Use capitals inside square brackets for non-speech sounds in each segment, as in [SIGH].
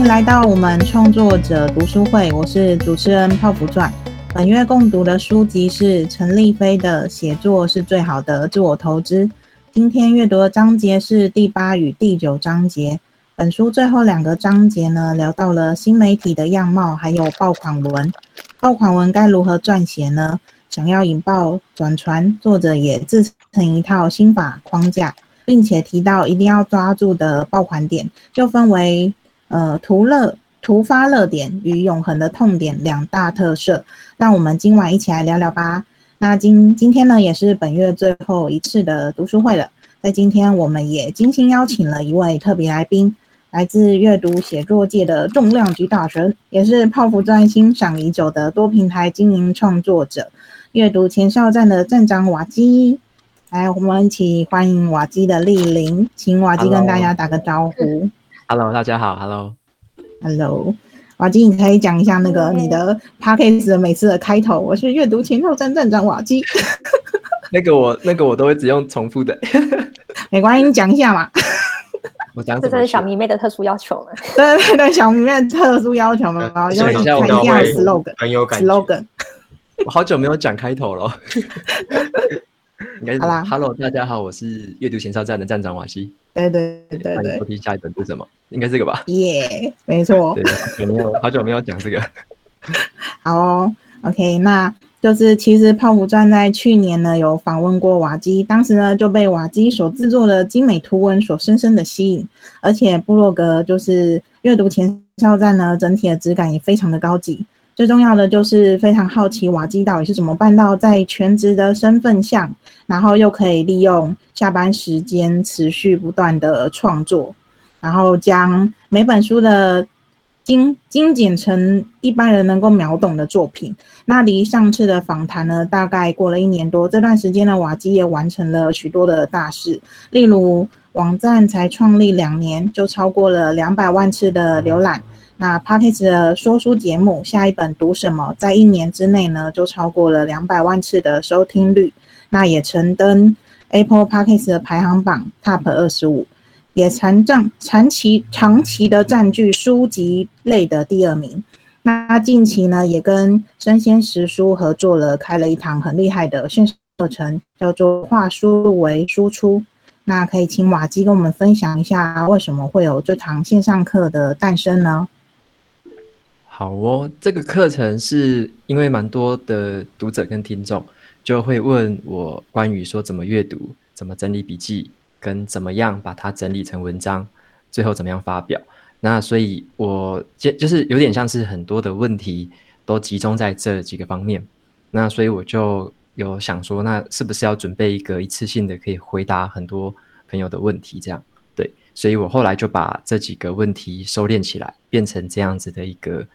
迎来到我们创作者读书会，我是主持人泡芙传。本月共读的书籍是陈立飞的《写作是最好的自我投资》。今天阅读的章节是第八与第九章节。本书最后两个章节呢，聊到了新媒体的样貌，还有爆款文。爆款文该如何撰写呢？想要引爆转传，作者也自成一套心法框架。并且提到一定要抓住的爆款点，就分为呃图乐、突发热点与永恒的痛点两大特色。那我们今晚一起来聊聊吧。那今今天呢，也是本月最后一次的读书会了。在今天，我们也精心邀请了一位特别来宾，来自阅读写作界的重量级大神，也是泡芙专欣赏已久的多平台经营创作者，阅读前哨站的站长瓦基。来，我们一起欢迎瓦基的莅临，请瓦基跟大家打个招呼。Hello，大家好。Hello，Hello，瓦基，你可以讲一下那个你的 podcast 的每次的开头。我是阅读前哨站站长瓦基。[LAUGHS] 那个我，那个我都会只用重复的。[LAUGHS] 没关系，你讲一下嘛。[LAUGHS] 我讲，这是小迷妹的特殊要求了。对对对，小迷妹特殊要求嘛，要一定要 slogan，很有感 slogan。我好久没有讲开头了。好啦，Hello，大家好，我是阅读前哨站的站长瓦西。对对对对对，下一本是什么？应该这个吧？耶，没错。对，有没有好久没有讲这个？[LAUGHS] 好哦，OK，那就是其实泡芙传在去年呢有访问过瓦基，当时呢就被瓦基所制作的精美图文所深深的吸引，而且部落格就是阅读前哨站呢整体的质感也非常的高级。最重要的就是非常好奇瓦基到底是怎么办到在全职的身份下，然后又可以利用下班时间持续不断的创作，然后将每本书的精精简成一般人能够秒懂的作品。那离上次的访谈呢，大概过了一年多，这段时间呢，瓦基也完成了许多的大事，例如网站才创立两年就超过了两百万次的浏览。那 p a c k e s 的说书节目下一本读什么，在一年之内呢，就超过了两百万次的收听率，那也曾登 Apple p a c k e s 的排行榜 Top 二十五，也长占长期长期的占据书籍类的第二名。那近期呢，也跟生鲜食书合作了，开了一堂很厉害的线上课程，叫做化书为输出。那可以请瓦基跟我们分享一下，为什么会有这堂线上课的诞生呢？好哦，这个课程是因为蛮多的读者跟听众就会问我关于说怎么阅读、怎么整理笔记，跟怎么样把它整理成文章，最后怎么样发表。那所以我就就是有点像是很多的问题都集中在这几个方面。那所以我就有想说，那是不是要准备一个一次性的可以回答很多朋友的问题？这样对，所以我后来就把这几个问题收敛起来，变成这样子的一个。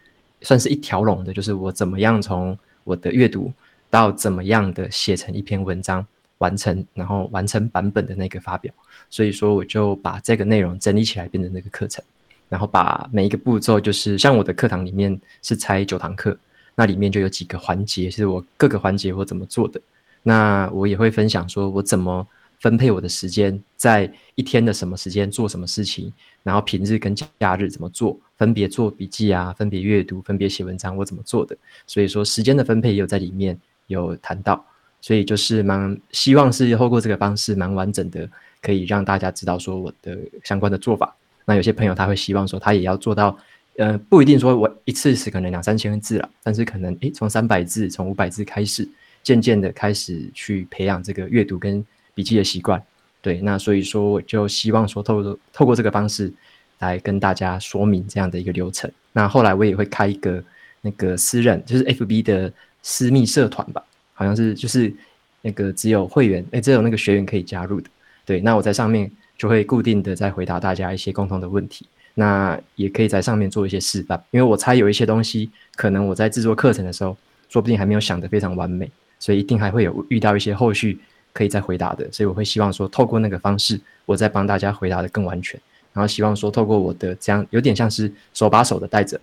算是一条龙的，就是我怎么样从我的阅读到怎么样的写成一篇文章完成，然后完成版本的那个发表。所以说，我就把这个内容整理起来变成那个课程，然后把每一个步骤，就是像我的课堂里面是拆九堂课，那里面就有几个环节，是我各个环节我怎么做的。那我也会分享说我怎么分配我的时间，在一天的什么时间做什么事情，然后平日跟假日怎么做。分别做笔记啊，分别阅读，分别写文章，我怎么做的？所以说时间的分配也有在里面有谈到，所以就是蛮希望是透过这个方式蛮完整的，可以让大家知道说我的相关的做法。那有些朋友他会希望说他也要做到，呃，不一定说我一次是可能两三千字了，但是可能诶从三百字，从五百字开始，渐渐的开始去培养这个阅读跟笔记的习惯。对，那所以说我就希望说透过透过这个方式。来跟大家说明这样的一个流程。那后来我也会开一个那个私人，就是 FB 的私密社团吧，好像是就是那个只有会员，哎，只有那个学员可以加入的。对，那我在上面就会固定的在回答大家一些共同的问题。那也可以在上面做一些示范，因为我猜有一些东西，可能我在制作课程的时候，说不定还没有想得非常完美，所以一定还会有遇到一些后续可以再回答的。所以我会希望说，透过那个方式，我再帮大家回答的更完全。然后希望说，透过我的这样有点像是手把手的带着，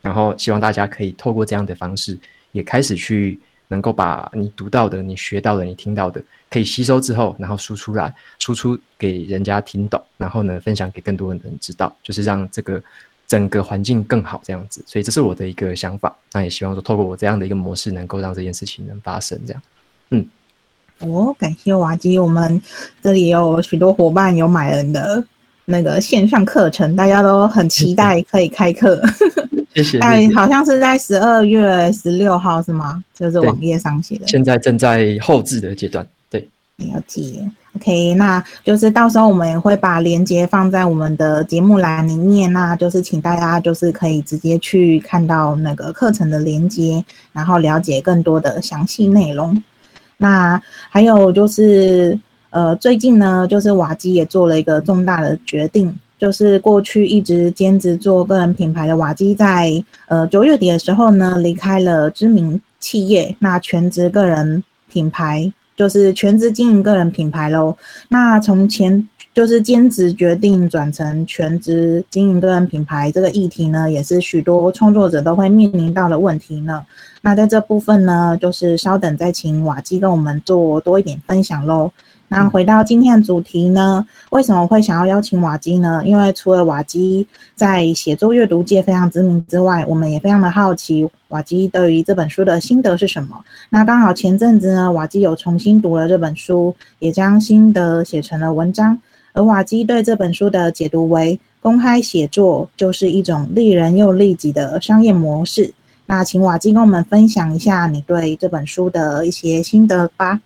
然后希望大家可以透过这样的方式，也开始去能够把你读到的、你学到的、你听到的，可以吸收之后，然后输出来，输出给人家听懂，然后呢，分享给更多的人知道，就是让这个整个环境更好这样子。所以这是我的一个想法，那也希望说透过我这样的一个模式，能够让这件事情能发生这样。嗯，哦，感谢瓦基，我们这里有许多伙伴有买人的那个线上课程，大家都很期待可以开课。[LAUGHS] 谢谢。[LAUGHS] 哎，好像是在十二月十六号是吗？就是网页上写的。现在正在后置的阶段。对，了解。OK，那就是到时候我们也会把链接放在我们的节目栏里面，那就是请大家就是可以直接去看到那个课程的链接，然后了解更多的详细内容。那还有就是，呃，最近呢，就是瓦基也做了一个重大的决定。就是过去一直兼职做个人品牌的瓦基，在呃九月底的时候呢，离开了知名企业，那全职个人品牌就是全职经营个人品牌喽。那从前就是兼职决定转成全职经营个人品牌这个议题呢，也是许多创作者都会面临到的问题呢。那在这部分呢，就是稍等再请瓦基跟我们做多一点分享喽。那回到今天的主题呢？为什么会想要邀请瓦基呢？因为除了瓦基在写作阅读界非常知名之外，我们也非常的好奇瓦基对于这本书的心得是什么。那刚好前阵子呢，瓦基有重新读了这本书，也将心得写成了文章。而瓦基对这本书的解读为：公开写作就是一种利人又利己的商业模式。那请瓦基跟我们分享一下你对这本书的一些心得吧。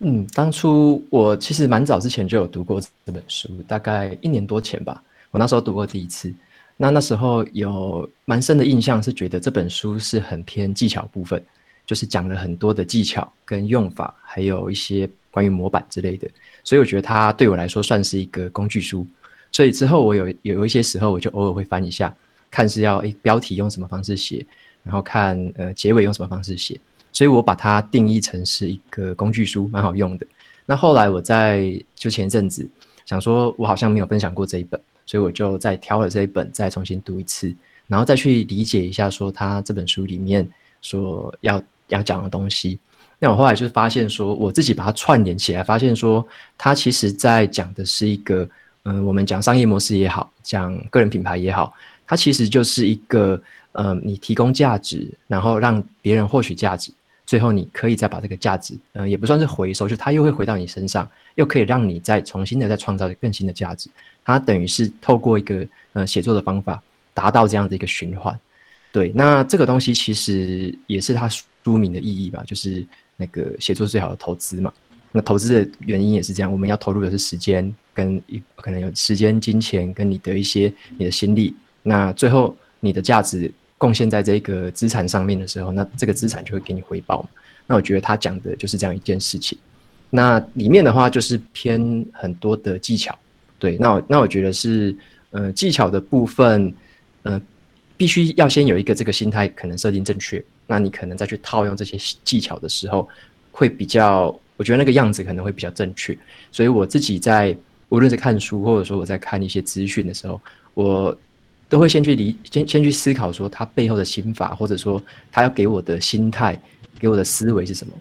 嗯，当初我其实蛮早之前就有读过这本书，大概一年多前吧。我那时候读过第一次，那那时候有蛮深的印象，是觉得这本书是很偏技巧部分，就是讲了很多的技巧跟用法，还有一些关于模板之类的。所以我觉得它对我来说算是一个工具书。所以之后我有有一些时候，我就偶尔会翻一下，看是要诶标题用什么方式写，然后看呃结尾用什么方式写。所以我把它定义成是一个工具书，蛮好用的。那后来我在就前一阵子想说，我好像没有分享过这一本，所以我就再挑了这一本，再重新读一次，然后再去理解一下，说他这本书里面所要要讲的东西。那我后来就发现说，我自己把它串联起来，发现说，它其实在讲的是一个，嗯，我们讲商业模式也好，讲个人品牌也好，它其实就是一个，嗯，你提供价值，然后让别人获取价值。最后，你可以再把这个价值，嗯，也不算是回收，就它又会回到你身上，又可以让你再重新的再创造更新的价值。它等于是透过一个呃写作的方法，达到这样的一个循环。对，那这个东西其实也是它书名的意义吧，就是那个写作最好的投资嘛。那投资的原因也是这样，我们要投入的是时间，跟一可能有时间、金钱跟你的一些你的心力。那最后你的价值。贡献在这个资产上面的时候，那这个资产就会给你回报。那我觉得他讲的就是这样一件事情。那里面的话就是偏很多的技巧，对。那我那我觉得是，呃，技巧的部分，呃，必须要先有一个这个心态，可能设定正确。那你可能再去套用这些技巧的时候，会比较，我觉得那个样子可能会比较正确。所以我自己在无论是看书，或者说我在看一些资讯的时候，我。都会先去理，先先去思考说他背后的心法，或者说他要给我的心态，给我的思维是什么。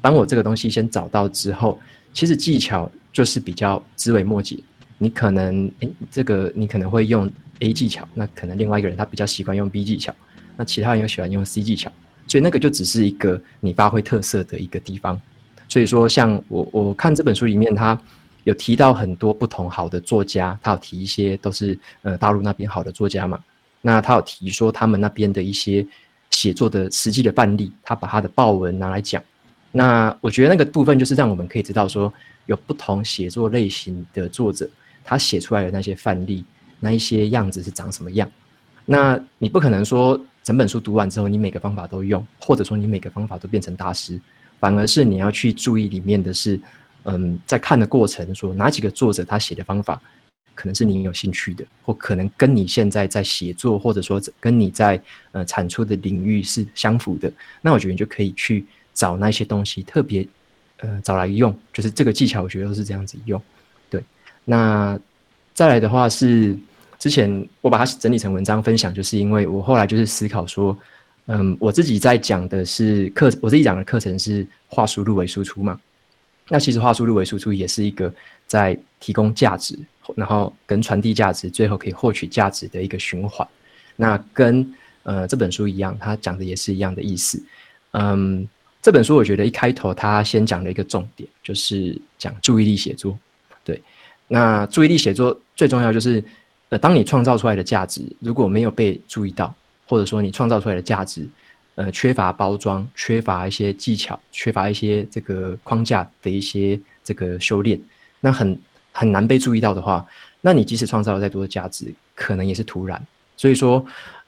当我这个东西先找到之后，其实技巧就是比较枝微末节。你可能诶，这个你可能会用 A 技巧，那可能另外一个人他比较习惯用 B 技巧，那其他人又喜欢用 C 技巧，所以那个就只是一个你发挥特色的一个地方。所以说，像我我看这本书里面他。有提到很多不同好的作家，他有提一些都是呃大陆那边好的作家嘛。那他有提说他们那边的一些写作的实际的范例，他把他的报文拿来讲。那我觉得那个部分就是让我们可以知道说，有不同写作类型的作者，他写出来的那些范例，那一些样子是长什么样。那你不可能说整本书读完之后，你每个方法都用，或者说你每个方法都变成大师，反而是你要去注意里面的是。嗯，在看的过程，说哪几个作者他写的方法，可能是你有兴趣的，或可能跟你现在在写作，或者说跟你在呃产出的领域是相符的，那我觉得你就可以去找那些东西，特别呃找来用，就是这个技巧，我觉得都是这样子用。对，那再来的话是之前我把它整理成文章分享，就是因为我后来就是思考说，嗯，我自己在讲的是课，我自己讲的课程是话术入为输出嘛。那其实话术入为输出也是一个在提供价值然后跟传递价值，最后可以获取价值的一个循环。那跟呃这本书一样，它讲的也是一样的意思。嗯，这本书我觉得一开头他先讲了一个重点，就是讲注意力写作。对，那注意力写作最重要就是，呃，当你创造出来的价值如果没有被注意到，或者说你创造出来的价值，呃，缺乏包装，缺乏一些技巧，缺乏一些这个框架的一些这个修炼，那很很难被注意到的话，那你即使创造了再多的价值，可能也是徒然。所以说，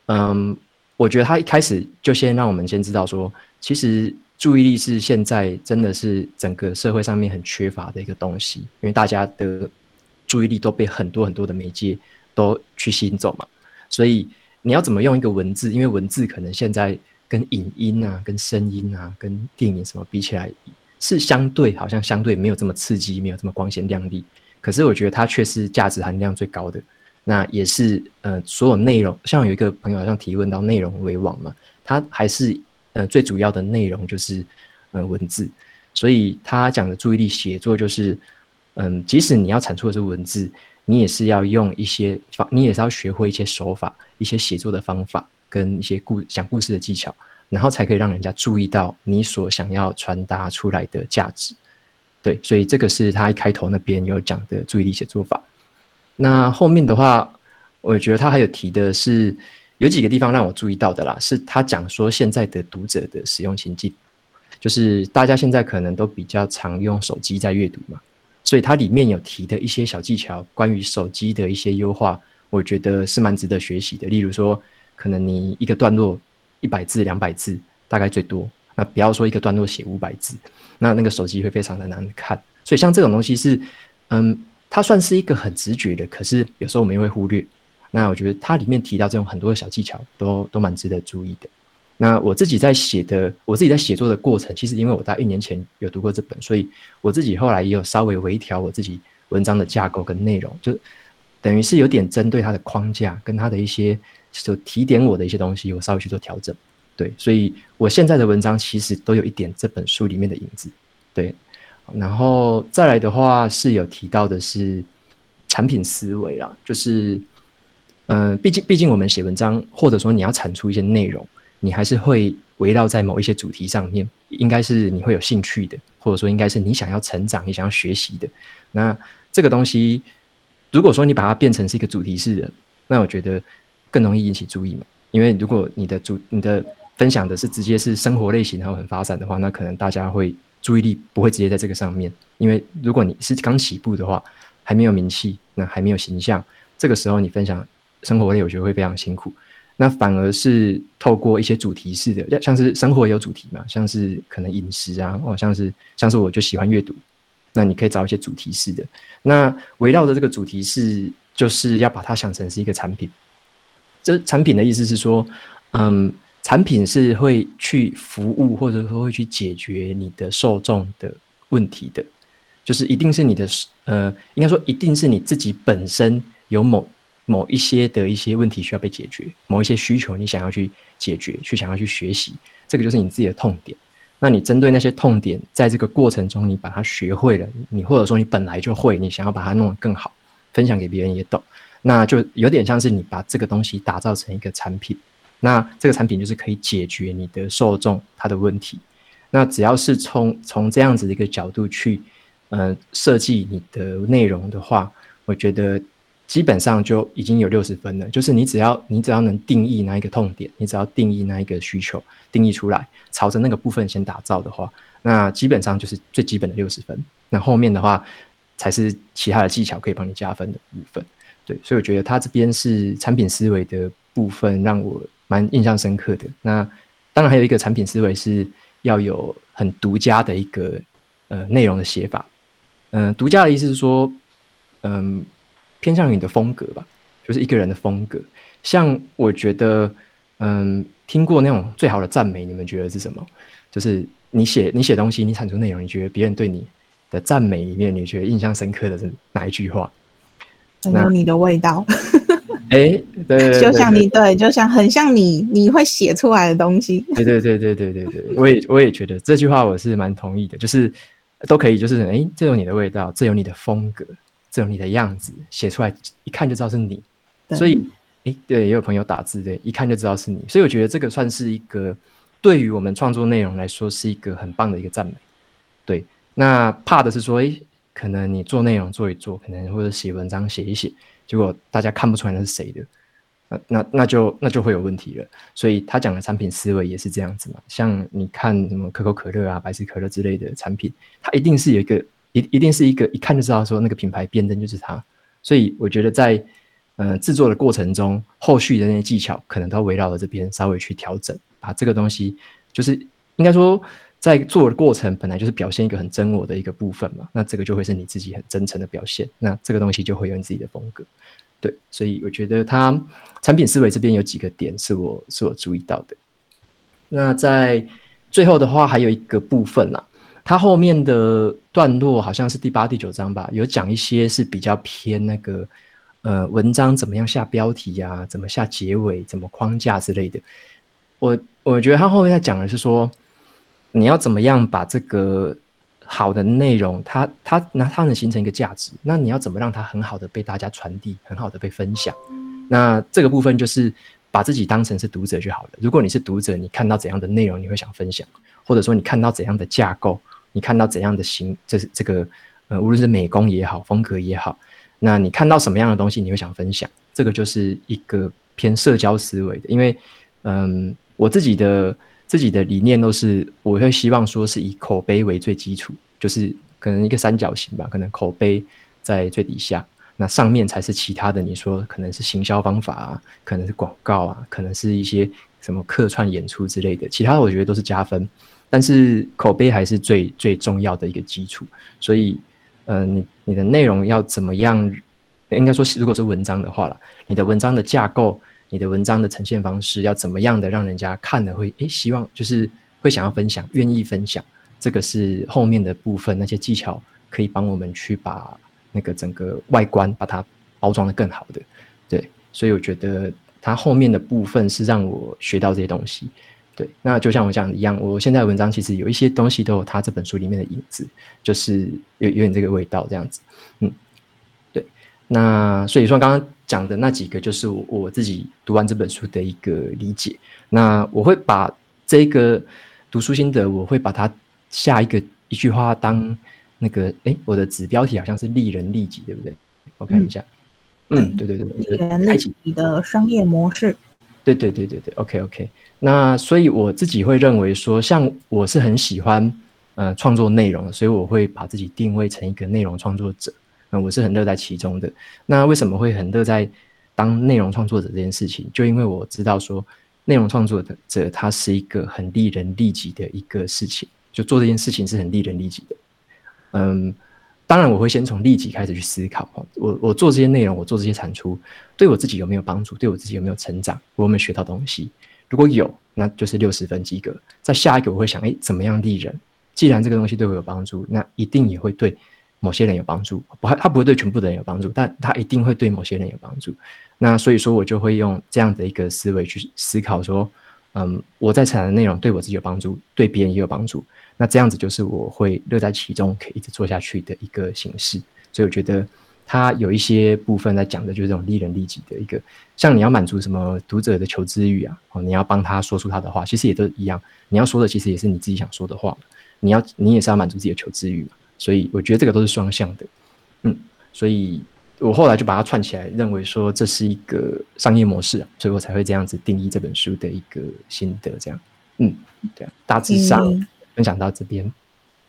嗯，我觉得他一开始就先让我们先知道说，其实注意力是现在真的是整个社会上面很缺乏的一个东西，因为大家的注意力都被很多很多的媒介都去吸引走嘛。所以你要怎么用一个文字？因为文字可能现在跟影音啊、跟声音啊、跟电影什么比起来，是相对好像相对没有这么刺激，没有这么光鲜亮丽。可是我觉得它却是价值含量最高的。那也是，呃，所有内容，像有一个朋友好像提问到内容为王嘛，他还是，呃，最主要的内容就是，呃，文字，所以他讲的注意力写作就是，嗯，即使你要产出的是文字，你也是要用一些方，你也是要学会一些手法，一些写作的方法，跟一些故讲故事的技巧，然后才可以让人家注意到你所想要传达出来的价值，对，所以这个是他一开头那边有讲的注意力写作法。那后面的话，我觉得他还有提的是有几个地方让我注意到的啦，是他讲说现在的读者的使用情境，就是大家现在可能都比较常用手机在阅读嘛，所以它里面有提的一些小技巧，关于手机的一些优化，我觉得是蛮值得学习的。例如说，可能你一个段落一百字、两百字，大概最多，那不要说一个段落写五百字，那那个手机会非常的难看。所以像这种东西是，嗯。它算是一个很直觉的，可是有时候我们又会忽略。那我觉得它里面提到这种很多的小技巧，都都蛮值得注意的。那我自己在写的，我自己在写作的过程，其实因为我在一年前有读过这本，所以我自己后来也有稍微微调我自己文章的架构跟内容，就等于是有点针对它的框架跟它的一些就提点我的一些东西，我稍微去做调整。对，所以我现在的文章其实都有一点这本书里面的影子。对。然后再来的话是有提到的是产品思维啦，就是，嗯，毕竟毕竟我们写文章或者说你要产出一些内容，你还是会围绕在某一些主题上面，应该是你会有兴趣的，或者说应该是你想要成长、你想要学习的。那这个东西，如果说你把它变成是一个主题式的，那我觉得更容易引起注意嘛。因为如果你的主你的分享的是直接是生活类型，然后很发散的话，那可能大家会。注意力不会直接在这个上面，因为如果你是刚起步的话，还没有名气，那还没有形象，这个时候你分享生活类，我觉得会非常辛苦。那反而是透过一些主题式的，像是生活也有主题嘛，像是可能饮食啊，哦，像是像是我就喜欢阅读，那你可以找一些主题式的。那围绕着这个主题是，就是要把它想成是一个产品。这产品的意思是说，嗯。产品是会去服务，或者说会去解决你的受众的问题的，就是一定是你的呃，应该说一定是你自己本身有某某一些的一些问题需要被解决，某一些需求你想要去解决，去想要去学习，这个就是你自己的痛点。那你针对那些痛点，在这个过程中你把它学会了，你或者说你本来就会，你想要把它弄得更好，分享给别人也懂，那就有点像是你把这个东西打造成一个产品。那这个产品就是可以解决你的受众他的问题。那只要是从从这样子的一个角度去，呃，设计你的内容的话，我觉得基本上就已经有六十分了。就是你只要你只要能定义那一个痛点，你只要定义那一个需求，定义出来，朝着那个部分先打造的话，那基本上就是最基本的六十分。那后面的话才是其他的技巧可以帮你加分的部分。对，所以我觉得他这边是产品思维的部分让我。蛮印象深刻的。那当然还有一个产品思维是要有很独家的一个呃内容的写法。嗯，独家的意思是说，嗯，偏向于你的风格吧，就是一个人的风格。像我觉得，嗯，听过那种最好的赞美，你们觉得是什么？就是你写你写东西，你产出内容，你觉得别人对你的赞美里面，你觉得印象深刻的是哪一句话？有你的味道。[LAUGHS] 哎，对，就像你对，就像很像你，你会写出来的东西。对对对对对对对，我也我也觉得这句话我是蛮同意的，就是都可以，就是哎，这有你的味道，这有你的风格，这种你的样子写出来，一看就知道是你。所以，诶，对，也有朋友打字，对，一看就知道是你。所以我觉得这个算是一个对于我们创作内容来说是一个很棒的一个赞美。对，那怕的是说，诶，可能你做内容做一做，可能或者写文章写一写，结果大家看不出来那是谁的，那那那就那就会有问题了。所以他讲的产品思维也是这样子嘛，像你看什么可口可乐啊、百事可乐之类的产品，它一定是有一个一一定是一个一看就知道说那个品牌辨认就是它。所以我觉得在呃制作的过程中，后续的那些技巧可能都围绕着这边稍微去调整，把这个东西就是应该说在做的过程本来就是表现一个很真我的一个部分嘛，那这个就会是你自己很真诚的表现，那这个东西就会有你自己的风格。对，所以我觉得它产品思维这边有几个点是我是我注意到的。那在最后的话，还有一个部分啦，它后面的段落好像是第八、第九章吧，有讲一些是比较偏那个呃文章怎么样下标题呀、怎么下结尾、怎么框架之类的。我我觉得他后面在讲的是说，你要怎么样把这个好的内容，它它那它能形成一个价值，那你要怎么让它很好的被大家传递，很好的被分享？那这个部分就是把自己当成是读者就好了。如果你是读者，你看到怎样的内容你会想分享，或者说你看到怎样的架构，你看到怎样的形，这是这个呃，无论是美工也好，风格也好，那你看到什么样的东西你会想分享？这个就是一个偏社交思维的，因为嗯，我自己的自己的理念都是，我会希望说是以口碑为最基础，就是可能一个三角形吧，可能口碑在最底下。那上面才是其他的，你说可能是行销方法啊，可能是广告啊，可能是一些什么客串演出之类的，其他的我觉得都是加分，但是口碑还是最最重要的一个基础。所以，呃，你你的内容要怎么样？应该说，如果是文章的话了，你的文章的架构，你的文章的呈现方式要怎么样的让人家看了会诶希望就是会想要分享，愿意分享，这个是后面的部分那些技巧可以帮我们去把。那个整个外观把它包装的更好的，对，所以我觉得它后面的部分是让我学到这些东西，对。那就像我讲的一样，我现在文章其实有一些东西都有它这本书里面的影子，就是有有点这个味道这样子，嗯，对。那所以说刚刚讲的那几个，就是我我自己读完这本书的一个理解。那我会把这个读书心得，我会把它下一个一句话当。那个哎，我的子标题好像是利人利己，对不对？我看一下，嗯，对对对，利人利己的商业模式，对对对对对，OK OK。那所以我自己会认为说，像我是很喜欢呃创作内容，所以我会把自己定位成一个内容创作者，那我是很乐在其中的。那为什么会很乐在当内容创作者这件事情？就因为我知道说，内容创作者他是一个很利人利己的一个事情，就做这件事情是很利人利己的。嗯，当然我会先从利己开始去思考我我做这些内容，我做这些产出，对我自己有没有帮助？对我自己有没有成长？我有没有学到东西？如果有，那就是六十分及格。在下一个我会想，哎，怎么样利人？既然这个东西对我有帮助，那一定也会对某些人有帮助。不，他不会对全部的人有帮助，但他一定会对某些人有帮助。那所以说，我就会用这样的一个思维去思考说，嗯，我在产的内容对我自己有帮助，对别人也有帮助。那这样子就是我会乐在其中，可以一直做下去的一个形式。所以我觉得他有一些部分在讲的就是这种利人利己的一个，像你要满足什么读者的求知欲啊，哦，你要帮他说出他的话，其实也都一样。你要说的其实也是你自己想说的话，你要你也是要满足自己的求知欲嘛。所以我觉得这个都是双向的，嗯，所以我后来就把它串起来，认为说这是一个商业模式啊，所以我才会这样子定义这本书的一个心得，这样，嗯，对啊，大致上。分享到这边，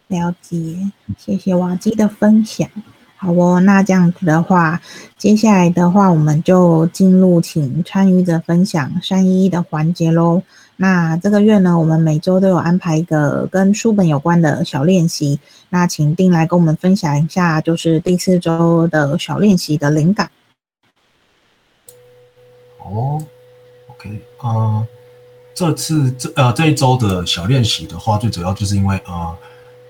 了解，谢谢瓦基的分享。好哦，那这样子的话，接下来的话，我们就进入请参与者分享三一的环节喽。那这个月呢，我们每周都有安排一个跟书本有关的小练习。那请丁来跟我们分享一下，就是第四周的小练习的灵感。哦，OK，啊。这次这呃这一周的小练习的话，最主要就是因为呃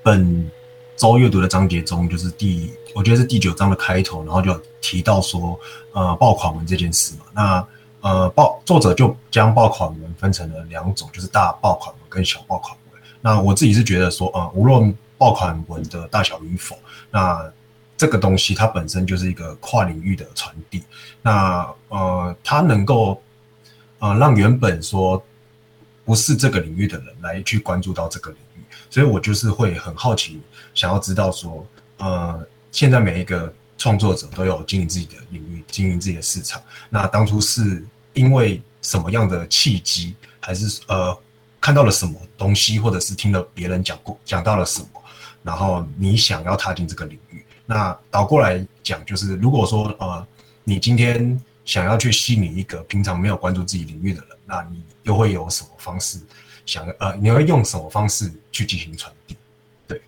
本周阅读的章节中，就是第我觉得是第九章的开头，然后就提到说呃爆款文这件事嘛。那呃爆作者就将爆款文分成了两种，就是大爆款文跟小爆款文。那我自己是觉得说呃无论爆款文的大小与否，那这个东西它本身就是一个跨领域的传递。那呃，它能够呃让原本说不是这个领域的人来去关注到这个领域，所以我就是会很好奇，想要知道说，呃，现在每一个创作者都有经营自己的领域，经营自己的市场。那当初是因为什么样的契机，还是呃看到了什么东西，或者是听了别人讲过讲到了什么，然后你想要踏进这个领域？那倒过来讲，就是如果说呃你今天想要去吸引一个平常没有关注自己领域的人，那你又会有什么方式想呃你会用什么方式去进行传递？对，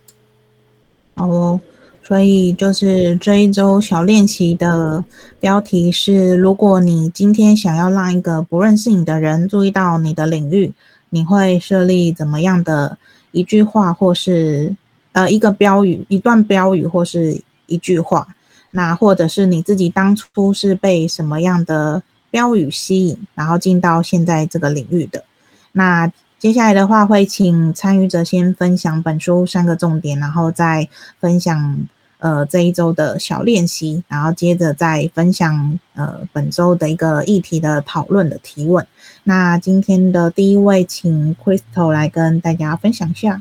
好哦。所以就是这一周小练习的标题是：如果你今天想要让一个不认识你的人注意到你的领域，你会设立怎么样的一句话，或是呃一个标语、一段标语，或是一句话？那或者是你自己当初是被什么样的标语吸引，然后进到现在这个领域的？那接下来的话会请参与者先分享本书三个重点，然后再分享。呃，这一周的小练习，然后接着再分享呃本周的一个议题的讨论的提问。那今天的第一位，请 Crystal 来跟大家分享一下。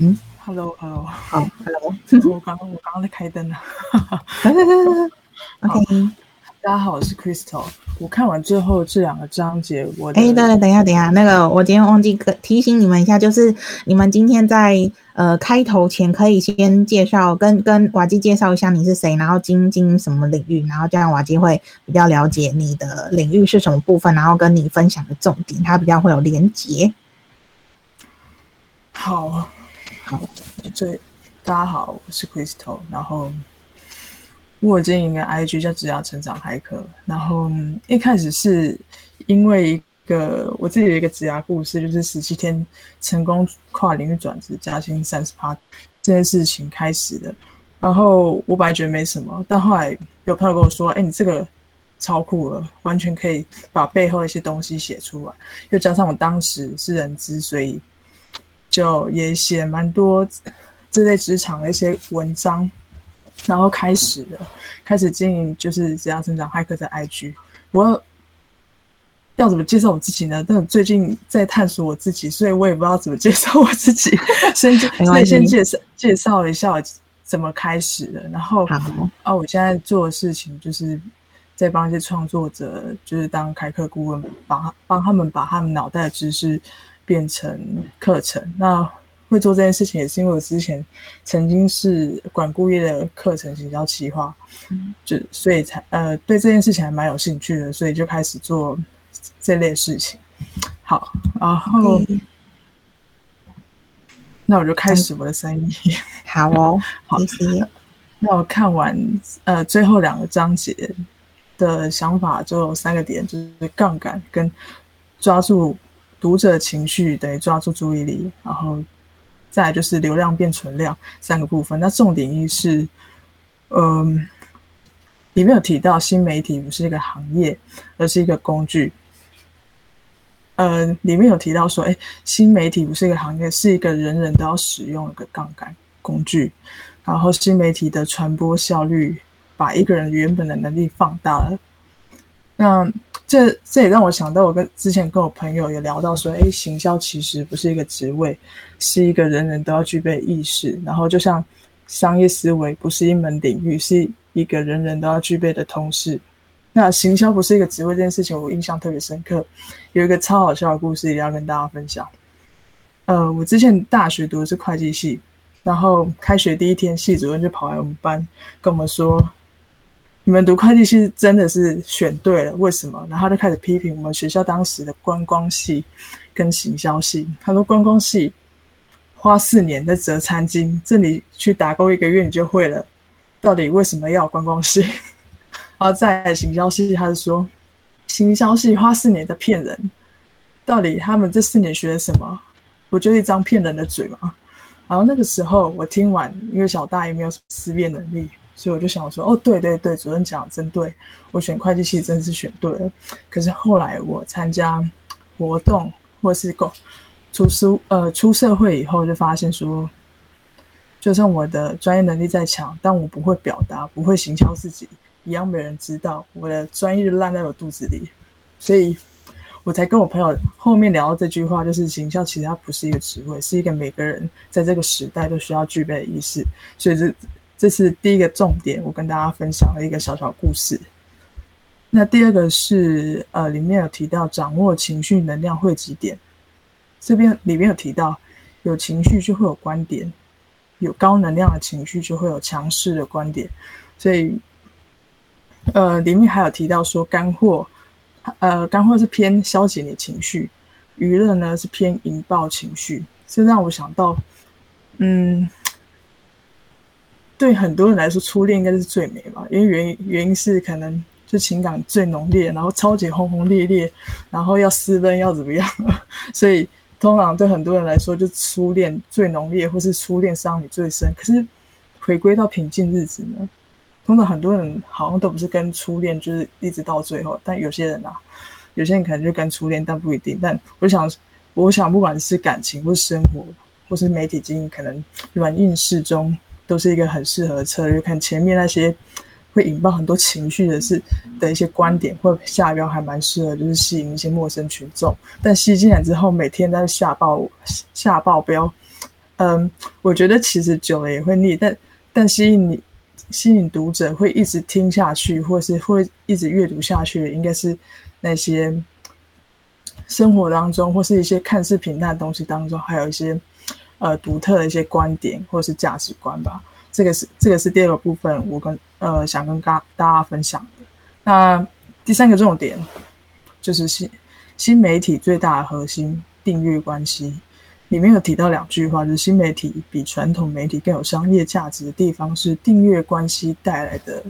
嗯，Hello，Hello，好，Hello，[LAUGHS] 我刚刚我刚刚在开灯呢。[LAUGHS] OK。大家好，我是 Crystal。我看完最后这两个章节，我哎，对对，等一下，等一下，那个我今天忘记提醒你们一下，就是你们今天在呃开头前可以先介绍，跟跟瓦基介绍一下你是谁，然后晶晶什么领域，然后这样瓦基会比较了解你的领域是什么部分，然后跟你分享的重点，它比较会有连结。好，好，这大家好，我是 Crystal，然后。我经营一个 IG 叫“职涯成长骇客”，然后一开始是因为一个我自己的一个职涯故事，就是十七天成功跨领域转职加薪三十趴这件事情开始的。然后我本来觉得没什么，但后来有朋友跟我说：“哎，你这个超酷了，完全可以把背后一些东西写出来。”又加上我当时是人资，所以就也写蛮多这类职场的一些文章。然后开始了，开始经营就是只要成长骇客的 IG。我要怎么介绍我自己呢？但最近在探索我自己，所以我也不知道怎么介绍我自己。[LAUGHS] 先所以先介绍介绍一下我怎么开始的。然后啊，我现在做的事情就是在帮一些创作者，就是当开课顾问，帮帮他们把他们脑袋的知识变成课程。那会做这件事情，也是因为我之前曾经是管顾业的课程行销企划，就所以才呃对这件事情还蛮有兴趣的，所以就开始做这类事情。好，然后那我就开始我的生意。[LAUGHS] 好哦，[LAUGHS] 好，谢谢。[LAUGHS] 那我看完呃最后两个章节的想法，就有三个点，就是杠杆跟抓住读者情绪，等于抓住注意力，然后。再就是流量变存量三个部分。那重点一是，嗯，里面有提到新媒体不是一个行业，而是一个工具。呃，里面有提到说，哎，新媒体不是一个行业，是一个人人都要使用一个杠杆工具。然后新媒体的传播效率，把一个人原本的能力放大了。那这这也让我想到，我跟之前跟我朋友也聊到说，哎，行销其实不是一个职位，是一个人人都要具备意识。然后就像商业思维不是一门领域，是一个人人都要具备的通识。那行销不是一个职位这件事情，我印象特别深刻。有一个超好笑的故事，也要跟大家分享。呃，我之前大学读的是会计系，然后开学第一天，系主任就跑来我们班跟我们说。你们读会计系真的是选对了，为什么？然后他就开始批评我们学校当时的观光系跟行销系。他说观光系花四年在折餐巾，这里去打工一个月你就会了。到底为什么要观光系？[LAUGHS] 然后在行销系，他是说行销系花四年在骗人。到底他们这四年学了什么？不就一张骗人的嘴吗？然后那个时候我听完，因为小大也没有什么思辨能力。所以我就想说，哦，对对对，主任讲的真对，我选会计系真是选对了。可是后来我参加活动或是工出书呃出社会以后就发现说，就算我的专业能力再强，但我不会表达，不会行销自己，一样没人知道，我的专业就烂在我肚子里，所以我才跟我朋友后面聊到这句话，就是行销其实它不是一个职位，是一个每个人在这个时代都需要具备的意识，所以这这是第一个重点，我跟大家分享了一个小小故事。那第二个是呃，里面有提到掌握情绪能量汇集点，这边里面有提到，有情绪就会有观点，有高能量的情绪就会有强势的观点，所以呃，里面还有提到说干货，呃，干货是偏消解你情绪，娱乐呢是偏引爆情绪，这让我想到，嗯，对很多人来说，初恋应该是最美吧，因为原因原因是可能。就情感最浓烈，然后超级轰轰烈烈，然后要私奔要怎么样？[LAUGHS] 所以通常对很多人来说，就初恋最浓烈，或是初恋伤你最深。可是回归到平静日子呢？通常很多人好像都不是跟初恋就是一直到最后，但有些人啊，有些人可能就跟初恋，但不一定。但我想，我想不管是感情或是生活，或是媒体经营，可能软硬适中，都是一个很适合的策略。看前面那些。会引爆很多情绪的是的一些观点，或下标还蛮适合，就是吸引一些陌生群众。但吸进来之后，每天在下爆下爆标，嗯，我觉得其实久了也会腻。但但吸引你吸引读者会一直听下去，或是会一直阅读下去，应该是那些生活当中或是一些看似平淡的东西当中，还有一些呃独特的一些观点或是价值观吧。这个是这个是第二个部分，我跟呃想跟大大家分享的。那第三个重点就是新新媒体最大的核心订阅关系，里面有提到两句话，就是新媒体比传统媒体更有商业价值的地方是订阅关系带来的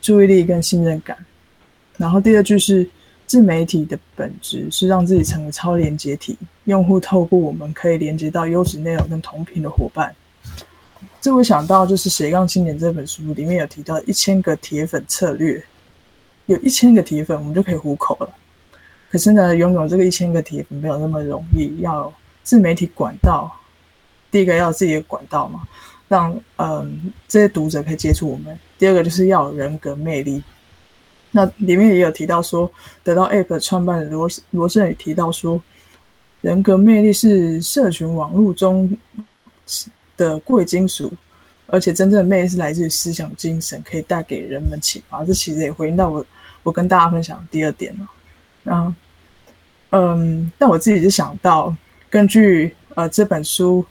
注意力跟信任感。然后第二句是自媒体的本质是让自己成为超连接体，用户透过我们可以连接到优质内容跟同频的伙伴。这我想到就是《斜杠青年》这本书里面有提到一千个铁粉策略，有一千个铁粉，我们就可以糊口了。可是呢，拥有这个一千个铁粉没有那么容易，要自媒体管道，第一个要自己的管道嘛，让嗯这些读者可以接触我们。第二个就是要有人格魅力。那里面也有提到说，得到 App 创办人罗罗振宇提到说，人格魅力是社群网络中。的贵金属，而且真正的魅力是来自于思想精神，可以带给人们启发。这其实也回应到我，我跟大家分享第二点了。然后，嗯，但我自己是想到，根据呃这本书，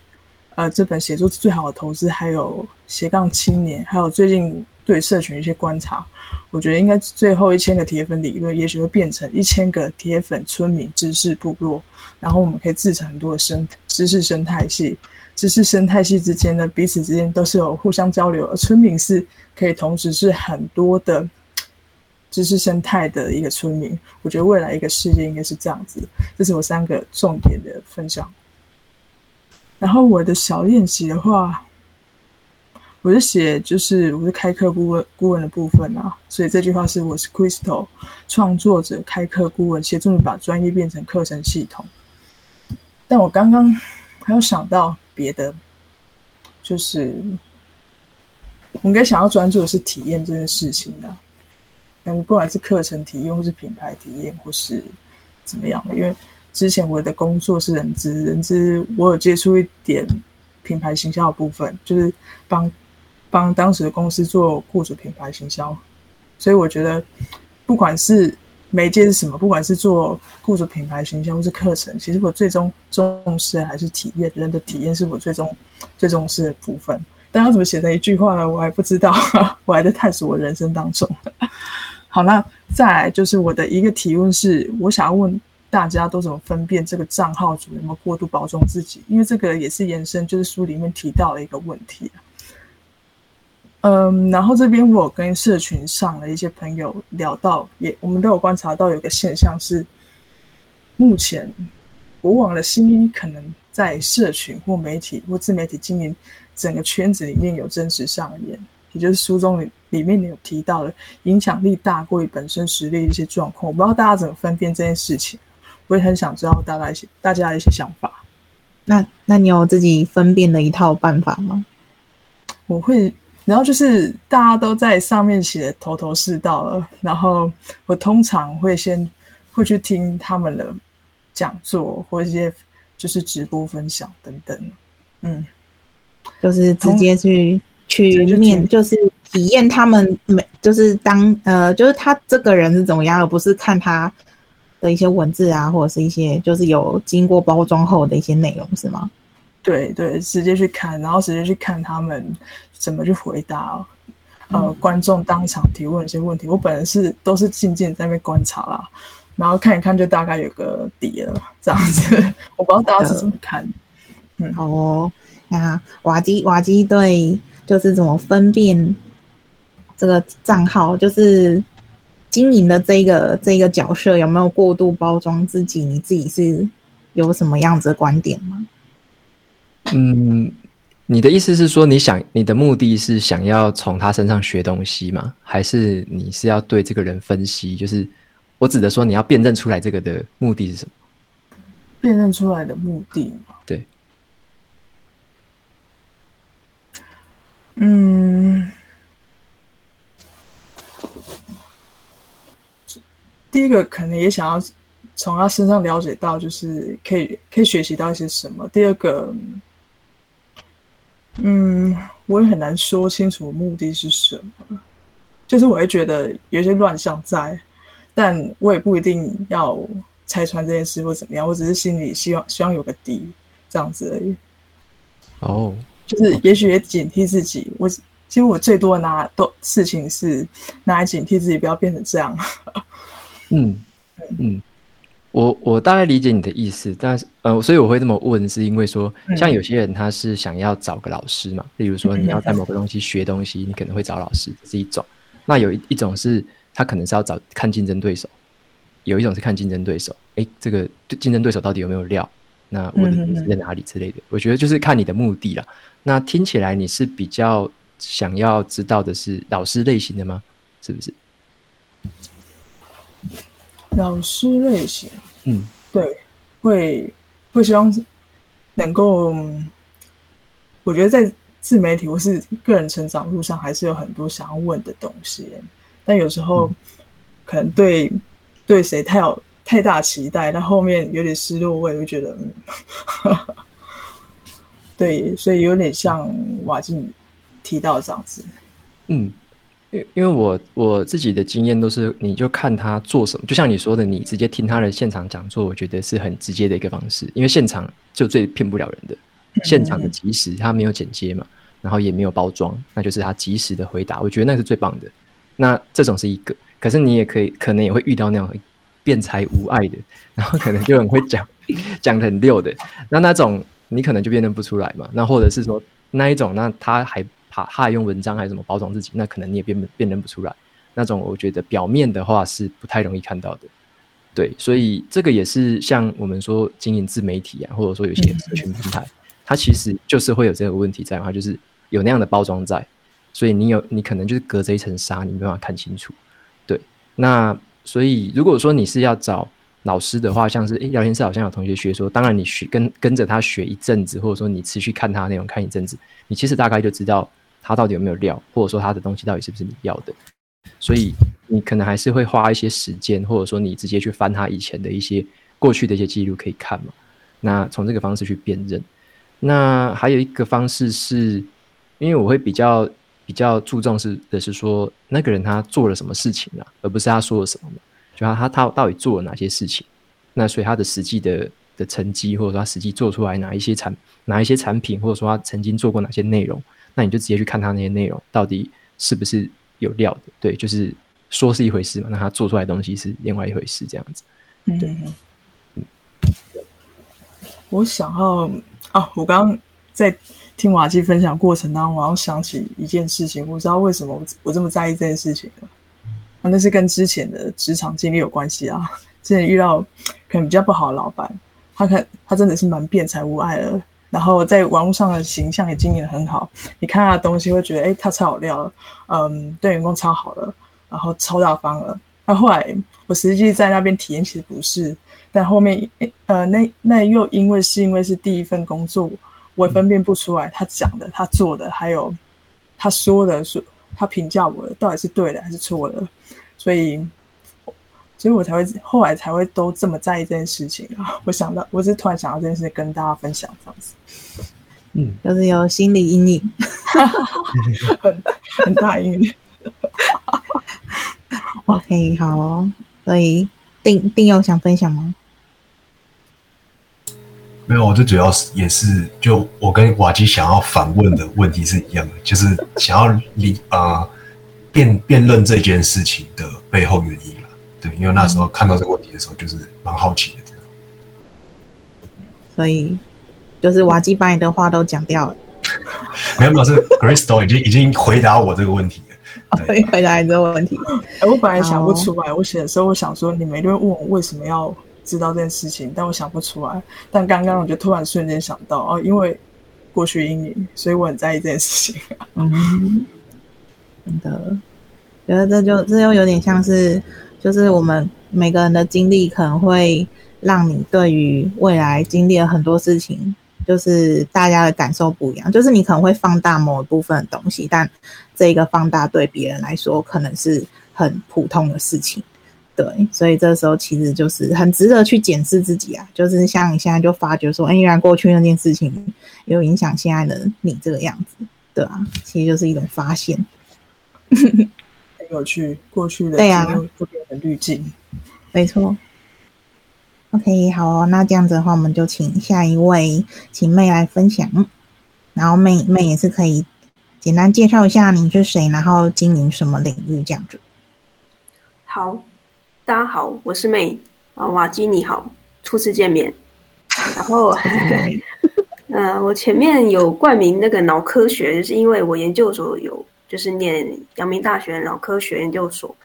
呃这本写作最好的投资，还有斜杠青年，还有最近对社群一些观察，我觉得应该最后一千个铁粉理论，也许会变成一千个铁粉村民知识部落，然后我们可以制成很多的生知识生态系。知识生态系之间呢，彼此之间都是有互相交流，而村民是可以同时是很多的知识生态的一个村民。我觉得未来一个世界应该是这样子。这是我三个重点的分享。然后我的小练习的话，我是写就是我是开课顾问顾问的部分啊，所以这句话是我是 Crystal 创作者开课顾问，协助你把专业变成课程系统。但我刚刚还有想到。别的就是，我应该想要专注的是体验这件事情的。嗯，不管是课程体验，或是品牌体验，或是怎么样的。因为之前我的工作是人资，人资我有接触一点品牌形象的部分，就是帮帮当时的公司做雇主品牌行销。所以我觉得，不管是媒介是什么？不管是做雇主品牌形象或是课程，其实我最终重视的还是体验，人的体验是我最终最重视的部分。但要怎么写成一句话呢？我还不知道，[LAUGHS] 我还在探索我人生当中。[LAUGHS] 好，那再来就是我的一个提问是：我想要问大家都怎么分辨这个账号主有没有过度包装自己？因为这个也是延伸，就是书里面提到的一个问题。嗯，然后这边我跟社群上的一些朋友聊到，也我们都有观察到有一个现象是，目前国网的新一可能在社群或媒体或自媒体经营整个圈子里面有真实上演，也就是书中里里面有提到的影响力大过于本身实力的一些状况。我不知道大家怎么分辨这件事情，我也很想知道大家一些大家的一些想法。那那你有自己分辨的一套办法吗？我会，然后就是大家都在上面写的头头是道了，然后我通常会先会去听他们的讲座或一些就是直播分享等等，嗯，就是直接去去面，就是体验他们每就是当呃，就是他这个人是怎么样，而不是看他的一些文字啊，或者是一些就是有经过包装后的一些内容，是吗？对对，直接去看，然后直接去看他们怎么去回答，呃，观众当场提问一些问题。我本人是都是静静在那边观察啦，然后看一看就大概有个底了，这样子。我不知道大家是怎么看。嗯好哦，那瓦基瓦基对就是怎么分辨这个账号，就是经营的这个这个角色有没有过度包装自己？你自己是有什么样子的观点吗？嗯，你的意思是说，你想你的目的是想要从他身上学东西吗？还是你是要对这个人分析？就是我指的说，你要辨认出来这个的目的是什么？辨认出来的目的，对，嗯，第一个可能也想要从他身上了解到，就是可以可以学习到一些什么。第二个，嗯，我也很难说清楚目的是什么，就是我会觉得有一些乱象在，但我也不一定要拆穿这件事或怎么样，我只是心里希望希望有个底这样子而已。哦，就是也许也警惕自己。我其实我最多拿都事情是拿来警惕自己，不要变成这样。[LAUGHS] 嗯嗯，我我大概理解你的意思，但是呃，所以我会这么问，是因为说，像有些人他是想要找个老师嘛，例如说你要在某个东西学东西，你可能会找老师，这是一种。那有一一种是他可能是要找看竞争对手，有一种是看竞争对手，诶，这个竞争对手到底有没有料？那我在哪里之类的？我觉得就是看你的目的了。那听起来你是比较想要知道的是老师类型的吗？是不是？老师类型，嗯，对，会会希望能够，我觉得在自媒体或是个人成长路上，还是有很多想要问的东西，但有时候可能对对谁太有太大期待，但后面有点失落，我也会觉得，嗯，[LAUGHS] 对，所以有点像瓦静提到这样子，嗯。因因为我我自己的经验都是，你就看他做什么，就像你说的，你直接听他的现场讲座，我觉得是很直接的一个方式。因为现场就最骗不了人的，[LAUGHS] 现场的即时，他没有剪接嘛，然后也没有包装，那就是他及时的回答，我觉得那是最棒的。那这种是一个，可是你也可以，可能也会遇到那种辩才无碍的，然后可能就很会讲，[LAUGHS] 讲的很溜的，那那种你可能就辨认不出来嘛。那或者是说那一种，那他还。他还用文章还是怎么包装自己？那可能你也辨辨认不出来。那种我觉得表面的话是不太容易看到的。对，所以这个也是像我们说经营自媒体啊，或者说有些社群平台，它其实就是会有这个问题在的话，就是有那样的包装在，所以你有你可能就是隔着一层纱，你没办法看清楚。对，那所以如果说你是要找老师的话，像是诶聊天室好像有同学学说，当然你学跟跟着他学一阵子，或者说你持续看他内容看一阵子，你其实大概就知道。他到底有没有料，或者说他的东西到底是不是你要的？所以你可能还是会花一些时间，或者说你直接去翻他以前的一些过去的一些记录可以看嘛。那从这个方式去辨认。那还有一个方式是，因为我会比较比较注重是的是说那个人他做了什么事情啊，而不是他说了什么嘛。就他他他到底做了哪些事情？那所以他的实际的的成绩，或者说他实际做出来哪一些产哪一些产品，或者说他曾经做过哪些内容。那你就直接去看他那些内容，到底是不是有料的？对，就是说是一回事嘛，那他做出来的东西是另外一回事，这样子。对。我想要啊，我刚刚在听瓦基分享过程当中，我要想起一件事情，我知道为什么我这么在意这件事情了。那是跟之前的职场经历有关系啊。之前遇到可能比较不好的老板，他可他真的是蛮变才无碍的。然后在网络上的形象也经营的很好，你看他的东西会觉得，哎，他超有料，嗯，对员工超好的，然后超大方了。那后来我实际在那边体验其实不是，但后面呃那那又因为是因为是第一份工作，我分辨不出来他讲的、他做的，还有他说的说他评价我的到底是对的还是错的，所以。所以我才会后来才会都这么在意这件事情啊！我想到，我是突然想到这件事，跟大家分享这样子。嗯，就是有心理阴影，很很大阴影。OK，好哦，所以定定有想分享吗？没有，我最主要是也是就我跟瓦基想要反问的问题是一样的，就是想要理啊、辩辩论这件事情的背后原因了。对，因为那时候看到这个问题的时候，就是蛮好奇的。所以就是瓦基把你的话都讲掉了，[LAUGHS] 没有，没有，是 Crystal 已经已经回答我这个问题了。所以回答你这个问题。哎我本来想不出来，我写的时候我想说，你们一定会问我为什么要知道这件事情，但我想不出来。但刚刚我就突然瞬间想到，哦，因为过去阴影，所以我很在意这件事情。嗯，真的，觉得这就这又有点像是，就是我们每个人的经历可能会让你对于未来经历了很多事情，就是大家的感受不一样。就是你可能会放大某一部分的东西，但这一个放大对别人来说可能是很普通的事情。对，所以这时候其实就是很值得去检视自己啊，就是像你现在就发觉说，哎，原来过去那件事情有影响现在的你这个样子，对啊，其实就是一种发现。很有去，过去的对啊经历会变成滤镜。没错。OK，好哦，那这样子的话，我们就请下一位，请妹来分享。然后妹妹也是可以简单介绍一下你是谁，然后经营什么领域这样子。好，大家好，我是妹啊，瓦基你好，初次见面。然后，[LAUGHS] 呃，我前面有冠名那个脑科学，是因为我研究所有就是念阳明大学脑科学研究所，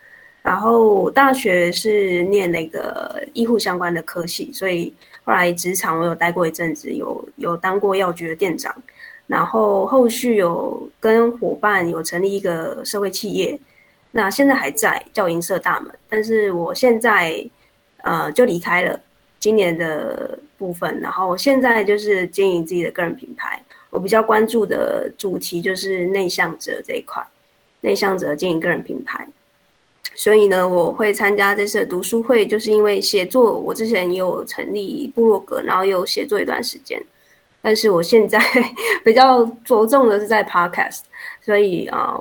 然后大学是念那个医护相关的科系，所以后来职场我有待过一阵子，有有当过药局的店长，然后后续有跟伙伴有成立一个社会企业。那现在还在叫银色大门，但是我现在呃就离开了今年的部分，然后我现在就是经营自己的个人品牌。我比较关注的主题就是内向者这一块，内向者经营个人品牌。所以呢，我会参加这次的读书会，就是因为写作，我之前也有成立部落格，然后有写作一段时间，但是我现在 [LAUGHS] 比较着重的是在 podcast，所以啊。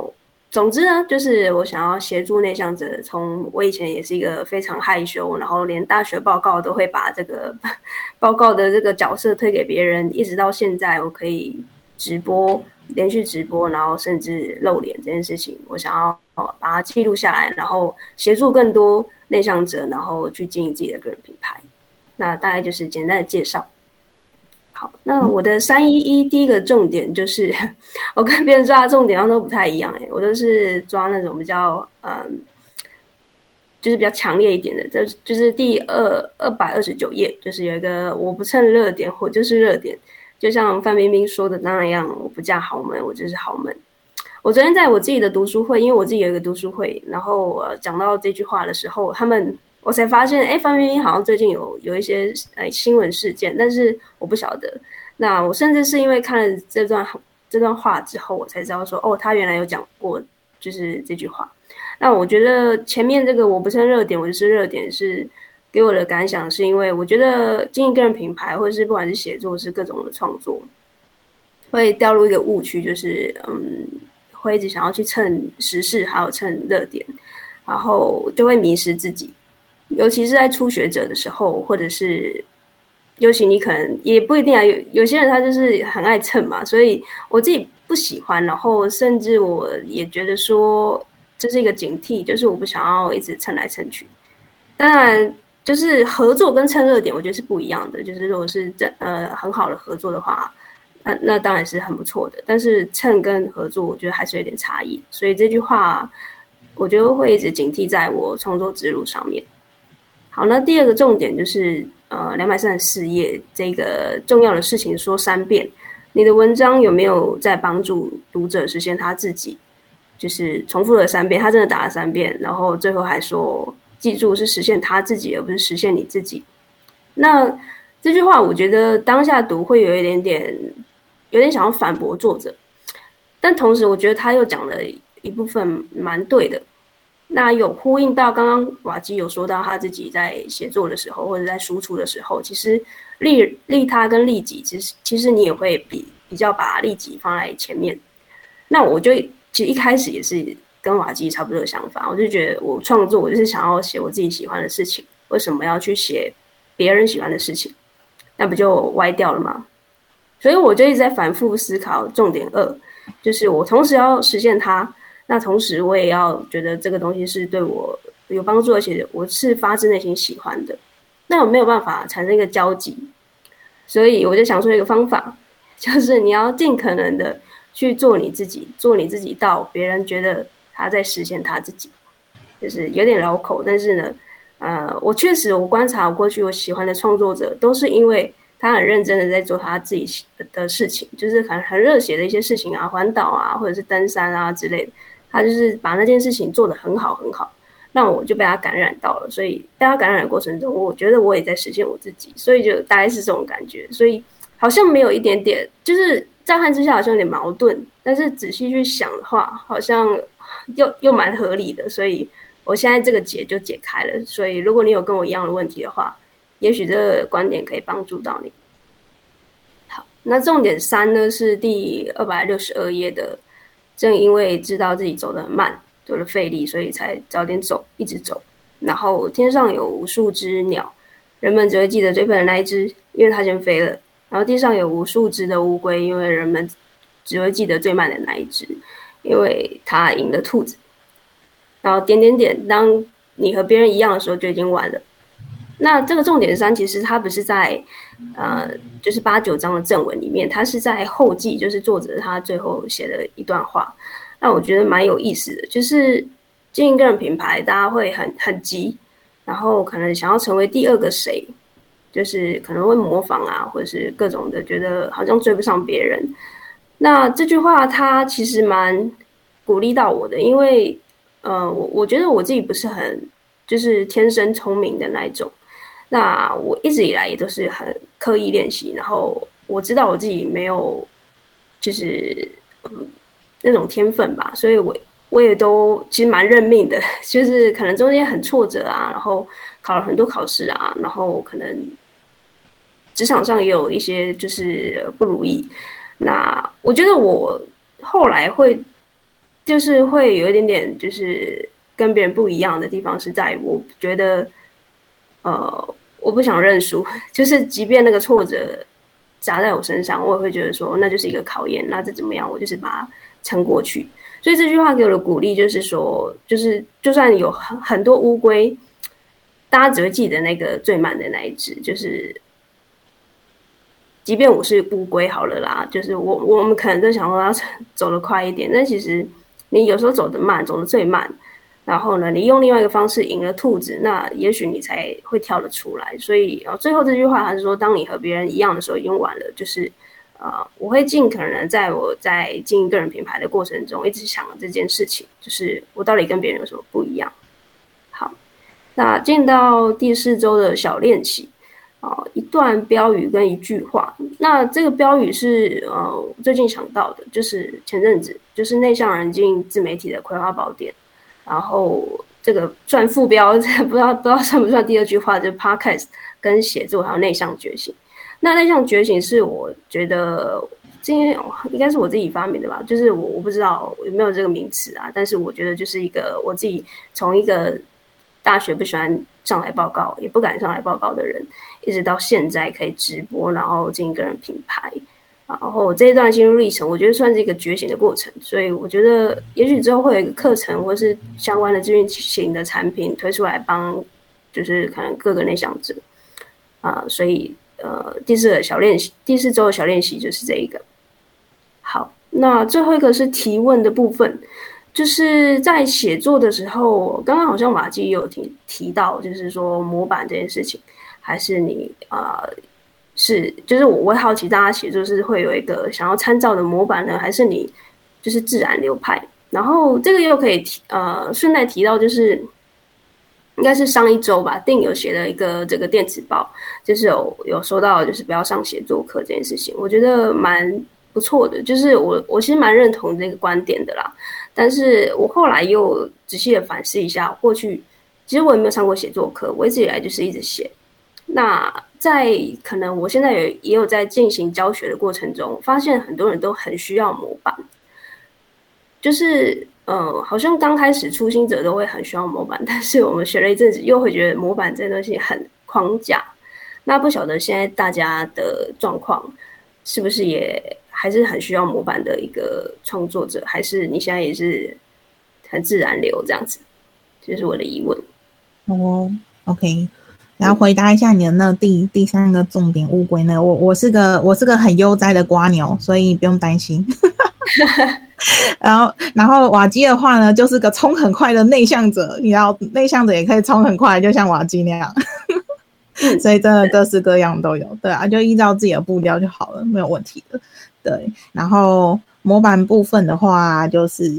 总之呢，就是我想要协助内向者。从我以前也是一个非常害羞，然后连大学报告都会把这个 [LAUGHS] 报告的这个角色推给别人，一直到现在，我可以直播，连续直播，然后甚至露脸这件事情，我想要把它记录下来，然后协助更多内向者，然后去经营自己的个人品牌。那大概就是简单的介绍。好，那我的三一一第一个重点就是，[LAUGHS] 我跟别人抓的重点好像都不太一样哎、我都是抓那种比较嗯，就是比较强烈一点的，这就是第二二百二十九页，就是有一个我不蹭热点，我就是热点，就像范冰冰说的那样，我不嫁豪门，我就是豪门。我昨天在我自己的读书会，因为我自己有一个读书会，然后我讲到这句话的时候，他们。我才发现，哎，范冰冰好像最近有有一些呃新闻事件，但是我不晓得。那我甚至是因为看了这段这段话之后，我才知道说，哦，他原来有讲过就是这句话。那我觉得前面这个我不是热点，我就是热点，是给我的感想，是因为我觉得经营个人品牌，或者是不管是写作是各种的创作，会掉入一个误区，就是嗯，会一直想要去蹭时事，还有蹭热点，然后就会迷失自己。尤其是在初学者的时候，或者是，尤其你可能也不一定啊。有有些人他就是很爱蹭嘛，所以我自己不喜欢，然后甚至我也觉得说这是一个警惕，就是我不想要一直蹭来蹭去。当然，就是合作跟蹭热点，我觉得是不一样的。就是如果是这呃很好的合作的话，那那当然是很不错的。但是蹭跟合作，我觉得还是有点差异。所以这句话，我觉得会一直警惕在我创作之路上面。好，那第二个重点就是，呃，两百三十四页这个重要的事情说三遍。你的文章有没有在帮助读者实现他自己？就是重复了三遍，他真的打了三遍，然后最后还说记住是实现他自己，而不是实现你自己。那这句话，我觉得当下读会有一点点，有点想要反驳作者，但同时我觉得他又讲了一部分蛮对的。那有呼应到刚刚瓦基有说到他自己在写作的时候，或者在输出的时候，其实利利他跟利己，其实其实你也会比比较把利己放在前面。那我就其实一开始也是跟瓦基差不多的想法，我就觉得我创作我就是想要写我自己喜欢的事情，为什么要去写别人喜欢的事情？那不就歪掉了吗？所以我就一直在反复思考重点二，就是我同时要实现它。那同时，我也要觉得这个东西是对我有帮助，而且我是发自内心喜欢的。那我没有办法产生一个交集，所以我就想出一个方法，就是你要尽可能的去做你自己，做你自己到别人觉得他在实现他自己，就是有点绕口。但是呢，呃，我确实我观察过去我喜欢的创作者，都是因为他很认真的在做他自己的事情，就是很很热血的一些事情啊，环岛啊，或者是登山啊之类的。他就是把那件事情做得很好很好，那我就被他感染到了。所以被他感染的过程中，我觉得我也在实现我自己，所以就大概是这种感觉。所以好像没有一点点，就是乍看之下好像有点矛盾，但是仔细去想的话，好像又又蛮合理的。所以我现在这个结就解开了。所以如果你有跟我一样的问题的话，也许这个观点可以帮助到你。好，那重点三呢是第二百六十二页的。正因为知道自己走得很慢，走了费力，所以才早点走，一直走。然后天上有无数只鸟，人们只会记得最笨的那一只，因为它先飞了。然后地上有无数只的乌龟，因为人们只会记得最慢的那一只，因为它赢了兔子。然后点点点，当你和别人一样的时候，就已经晚了。那这个重点三，其实它不是在，呃，就是八九章的正文里面，它是在后记，就是作者他最后写的一段话。那我觉得蛮有意思的，就是经营个人品牌，大家会很很急，然后可能想要成为第二个谁，就是可能会模仿啊，或者是各种的，觉得好像追不上别人。那这句话他其实蛮鼓励到我的，因为，呃，我我觉得我自己不是很就是天生聪明的那一种。那我一直以来也都是很刻意练习，然后我知道我自己没有，就是嗯那种天分吧，所以我我也都其实蛮认命的，[LAUGHS] 就是可能中间很挫折啊，然后考了很多考试啊，然后可能职场上也有一些就是不如意。那我觉得我后来会就是会有一点点就是跟别人不一样的地方是在我觉得呃。我不想认输，[LAUGHS] 就是即便那个挫折砸在我身上，我也会觉得说那就是一个考验，那这怎么样，我就是把它撑过去。所以这句话给我的鼓励就是说，就是就算有很很多乌龟，大家只会记得那个最慢的那一只，就是即便我是乌龟好了啦，就是我我们可能都想说要走得快一点，但其实你有时候走得慢，走得最慢。然后呢，你用另外一个方式赢了兔子，那也许你才会跳得出来。所以，然后最后这句话还是说，当你和别人一样的时候，已经晚了。就是，呃，我会尽可能在我在经营个人品牌的过程中，一直想这件事情，就是我到底跟别人有什么不一样。好，那进到第四周的小练习，啊，一段标语跟一句话。那这个标语是呃最近想到的，就是前阵子就是内向人进自媒体的葵花宝典。然后这个算副标，[LAUGHS] 不知道不知道算不算第二句话，就是 podcast 跟写作还有内向觉醒。那内向觉醒是我觉得今天应该是我自己发明的吧，就是我我不知道有没有这个名词啊，但是我觉得就是一个我自己从一个大学不喜欢上来报告，也不敢上来报告的人，一直到现在可以直播，然后经营个人品牌。然后这一段心路历程，我觉得算是一个觉醒的过程，所以我觉得也许之后会有一个课程，或是相关的咨询型的产品推出来，帮就是可能各个内向者啊，所以呃，第四个小练习，第四周的小练习就是这一个。好，那最后一个是提问的部分，就是在写作的时候，刚刚好像马季有提提到，就是说模板这件事情，还是你啊？是，就是我会好奇，大家写作是会有一个想要参照的模板呢，还是你就是自然流派？然后这个又可以提呃，顺带提到，就是应该是上一周吧，定有写了一个这个电子报，就是有有说到就是不要上写作课这件事情，我觉得蛮不错的，就是我我其实蛮认同这个观点的啦。但是我后来又仔细的反思一下，过去其实我也没有上过写作课，我一直以来就是一直写。那在可能我现在也也有在进行教学的过程中，发现很多人都很需要模板，就是呃，好像刚开始初心者都会很需要模板，[LAUGHS] 但是我们学了一阵子，又会觉得模板这东西很框架。那不晓得现在大家的状况是不是也还是很需要模板的一个创作者，还是你现在也是很自然流这样子？这是我的疑问。哦，OK。然后回答一下你的那第第三个重点乌龟呢？我我是个我是个很悠哉的瓜牛，所以不用担心。[LAUGHS] 然后然后瓦基的话呢，就是个冲很快的内向者，你要内向者也可以冲很快，就像瓦基那样。[LAUGHS] 所以真的各式各样都有，对啊，就依照自己的步调就好了，没有问题的。对，然后模板部分的话，就是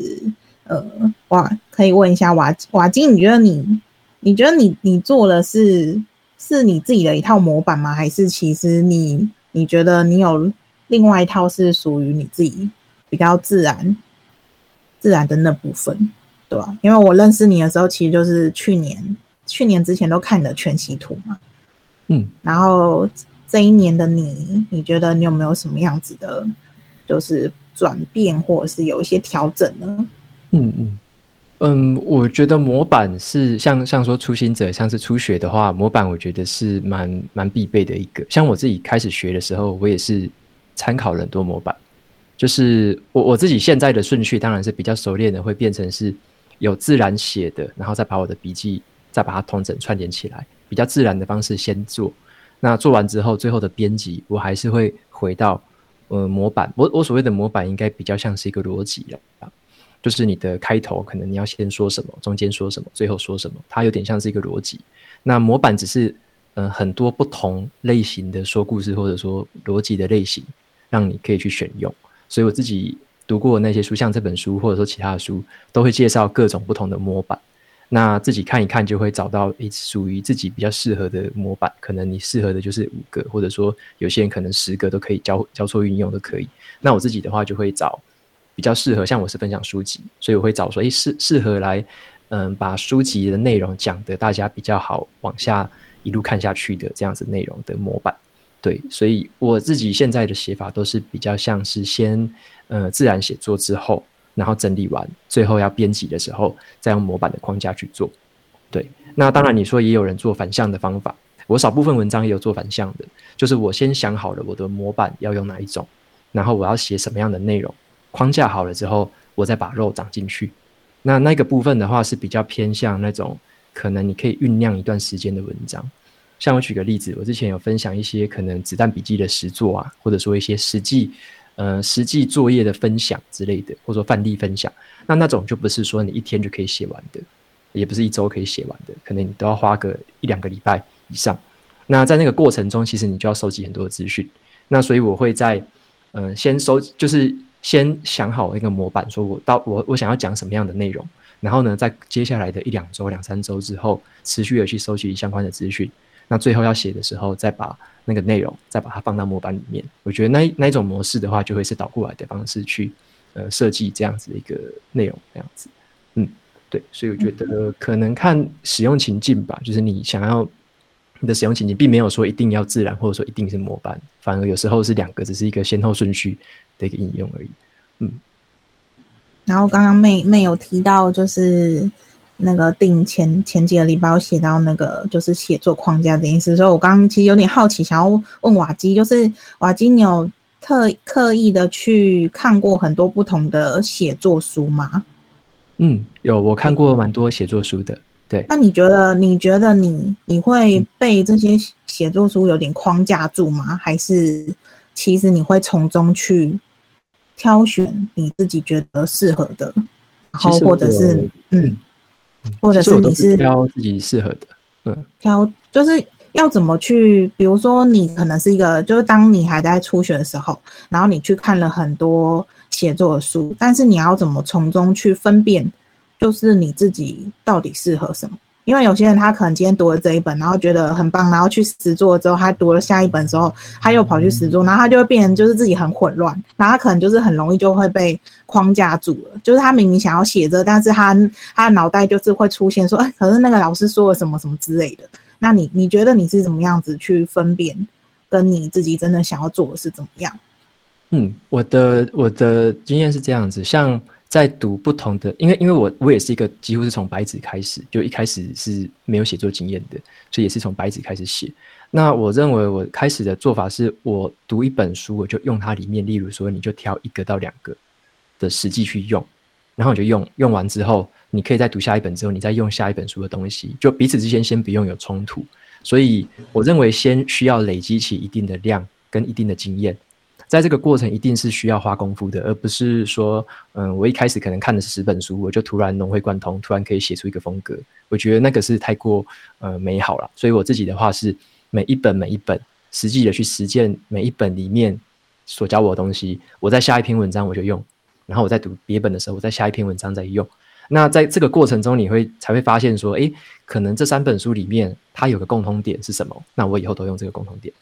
呃，哇，可以问一下瓦瓦基，你觉得你？你觉得你你做的是是你自己的一套模板吗？还是其实你你觉得你有另外一套是属于你自己比较自然自然的那部分，对吧？因为我认识你的时候，其实就是去年去年之前都看你的全息图嘛，嗯，然后这一年的你，你觉得你有没有什么样子的，就是转变或者是有一些调整呢？嗯嗯。嗯，我觉得模板是像像说初心者，像是初学的话，模板我觉得是蛮蛮必备的一个。像我自己开始学的时候，我也是参考了很多模板。就是我我自己现在的顺序，当然是比较熟练的，会变成是有自然写的，然后再把我的笔记再把它同整串联起来，比较自然的方式先做。那做完之后，最后的编辑，我还是会回到呃模板。我我所谓的模板，应该比较像是一个逻辑了。就是你的开头，可能你要先说什么，中间说什么，最后说什么，它有点像是一个逻辑。那模板只是，嗯，很多不同类型的说故事或者说逻辑的类型，让你可以去选用。所以我自己读过那些书，像这本书或者说其他的书，都会介绍各种不同的模板。那自己看一看，就会找到一属于自己比较适合的模板。可能你适合的就是五个，或者说有些人可能十个都可以交交错运用都可以。那我自己的话就会找。比较适合，像我是分享书籍，所以我会找说，诶，适适合来，嗯，把书籍的内容讲的大家比较好往下一路看下去的这样子内容的模板，对，所以我自己现在的写法都是比较像是先，呃，自然写作之后，然后整理完，最后要编辑的时候，再用模板的框架去做，对。那当然你说也有人做反向的方法，我少部分文章也有做反向的，就是我先想好了我的模板要用哪一种，然后我要写什么样的内容。框架好了之后，我再把肉长进去。那那个部分的话是比较偏向那种可能你可以酝酿一段时间的文章。像我举个例子，我之前有分享一些可能子弹笔记的实作啊，或者说一些实际呃实际作业的分享之类的，或者说范例分享。那那种就不是说你一天就可以写完的，也不是一周可以写完的，可能你都要花个一两个礼拜以上。那在那个过程中，其实你就要收集很多的资讯。那所以我会在嗯先收就是。先想好一个模板，说我到我我想要讲什么样的内容，然后呢，在接下来的一两周、两三周之后，持续的去收集相关的资讯。那最后要写的时候，再把那个内容再把它放到模板里面。我觉得那那一种模式的话，就会是倒过来的方式去呃设计这样子的一个内容，这样子。嗯，对，所以我觉得可能看使用情境吧，就是你想要你的使用情境，并没有说一定要自然，或者说一定是模板，反而有时候是两个，只是一个先后顺序。的一个应用而已，嗯。然后刚刚妹妹有提到，就是那个定前前几个礼拜有写到那个就是写作框架这件事，所以我刚刚其实有点好奇，想要问瓦基，就是瓦基，你有特刻意的去看过很多不同的写作书吗？嗯，有，我看过蛮多写作书的。对，那你觉得你觉得你你会被这些写作书有点框架住吗？还是其实你会从中去？挑选你自己觉得适合的，然后或者是嗯，或者是你是挑自己适合的，嗯，挑就是要怎么去，比如说你可能是一个，就是当你还在初学的时候，然后你去看了很多写作的书，但是你要怎么从中去分辨，就是你自己到底适合什么？因为有些人他可能今天读了这一本，然后觉得很棒，然后去实做之后，他读了下一本的时候，他又跑去实做，然后他就会变成就是自己很混乱，然后他可能就是很容易就会被框架住了。就是他明明想要写这，但是他他的脑袋就是会出现说，哎，可是那个老师说了什么什么之类的。那你你觉得你是怎么样子去分辨，跟你自己真的想要做的是怎么样？嗯，我的我的经验是这样子，像。在读不同的，因为因为我我也是一个几乎是从白纸开始，就一开始是没有写作经验的，所以也是从白纸开始写。那我认为我开始的做法是，我读一本书，我就用它里面，例如说，你就挑一个到两个的实际去用，然后你就用，用完之后，你可以再读下一本之后，你再用下一本书的东西，就彼此之间先不用有冲突。所以我认为先需要累积起一定的量跟一定的经验。在这个过程一定是需要花功夫的，而不是说，嗯，我一开始可能看的是十本书，我就突然融会贯通，突然可以写出一个风格。我觉得那个是太过呃美好了。所以我自己的话是每一本每一本实际的去实践每一本里面所教我的东西，我在下一篇文章我就用，然后我在读别本的时候，我在下一篇文章再用。那在这个过程中，你会才会发现说，诶，可能这三本书里面它有个共通点是什么？那我以后都用这个共通点。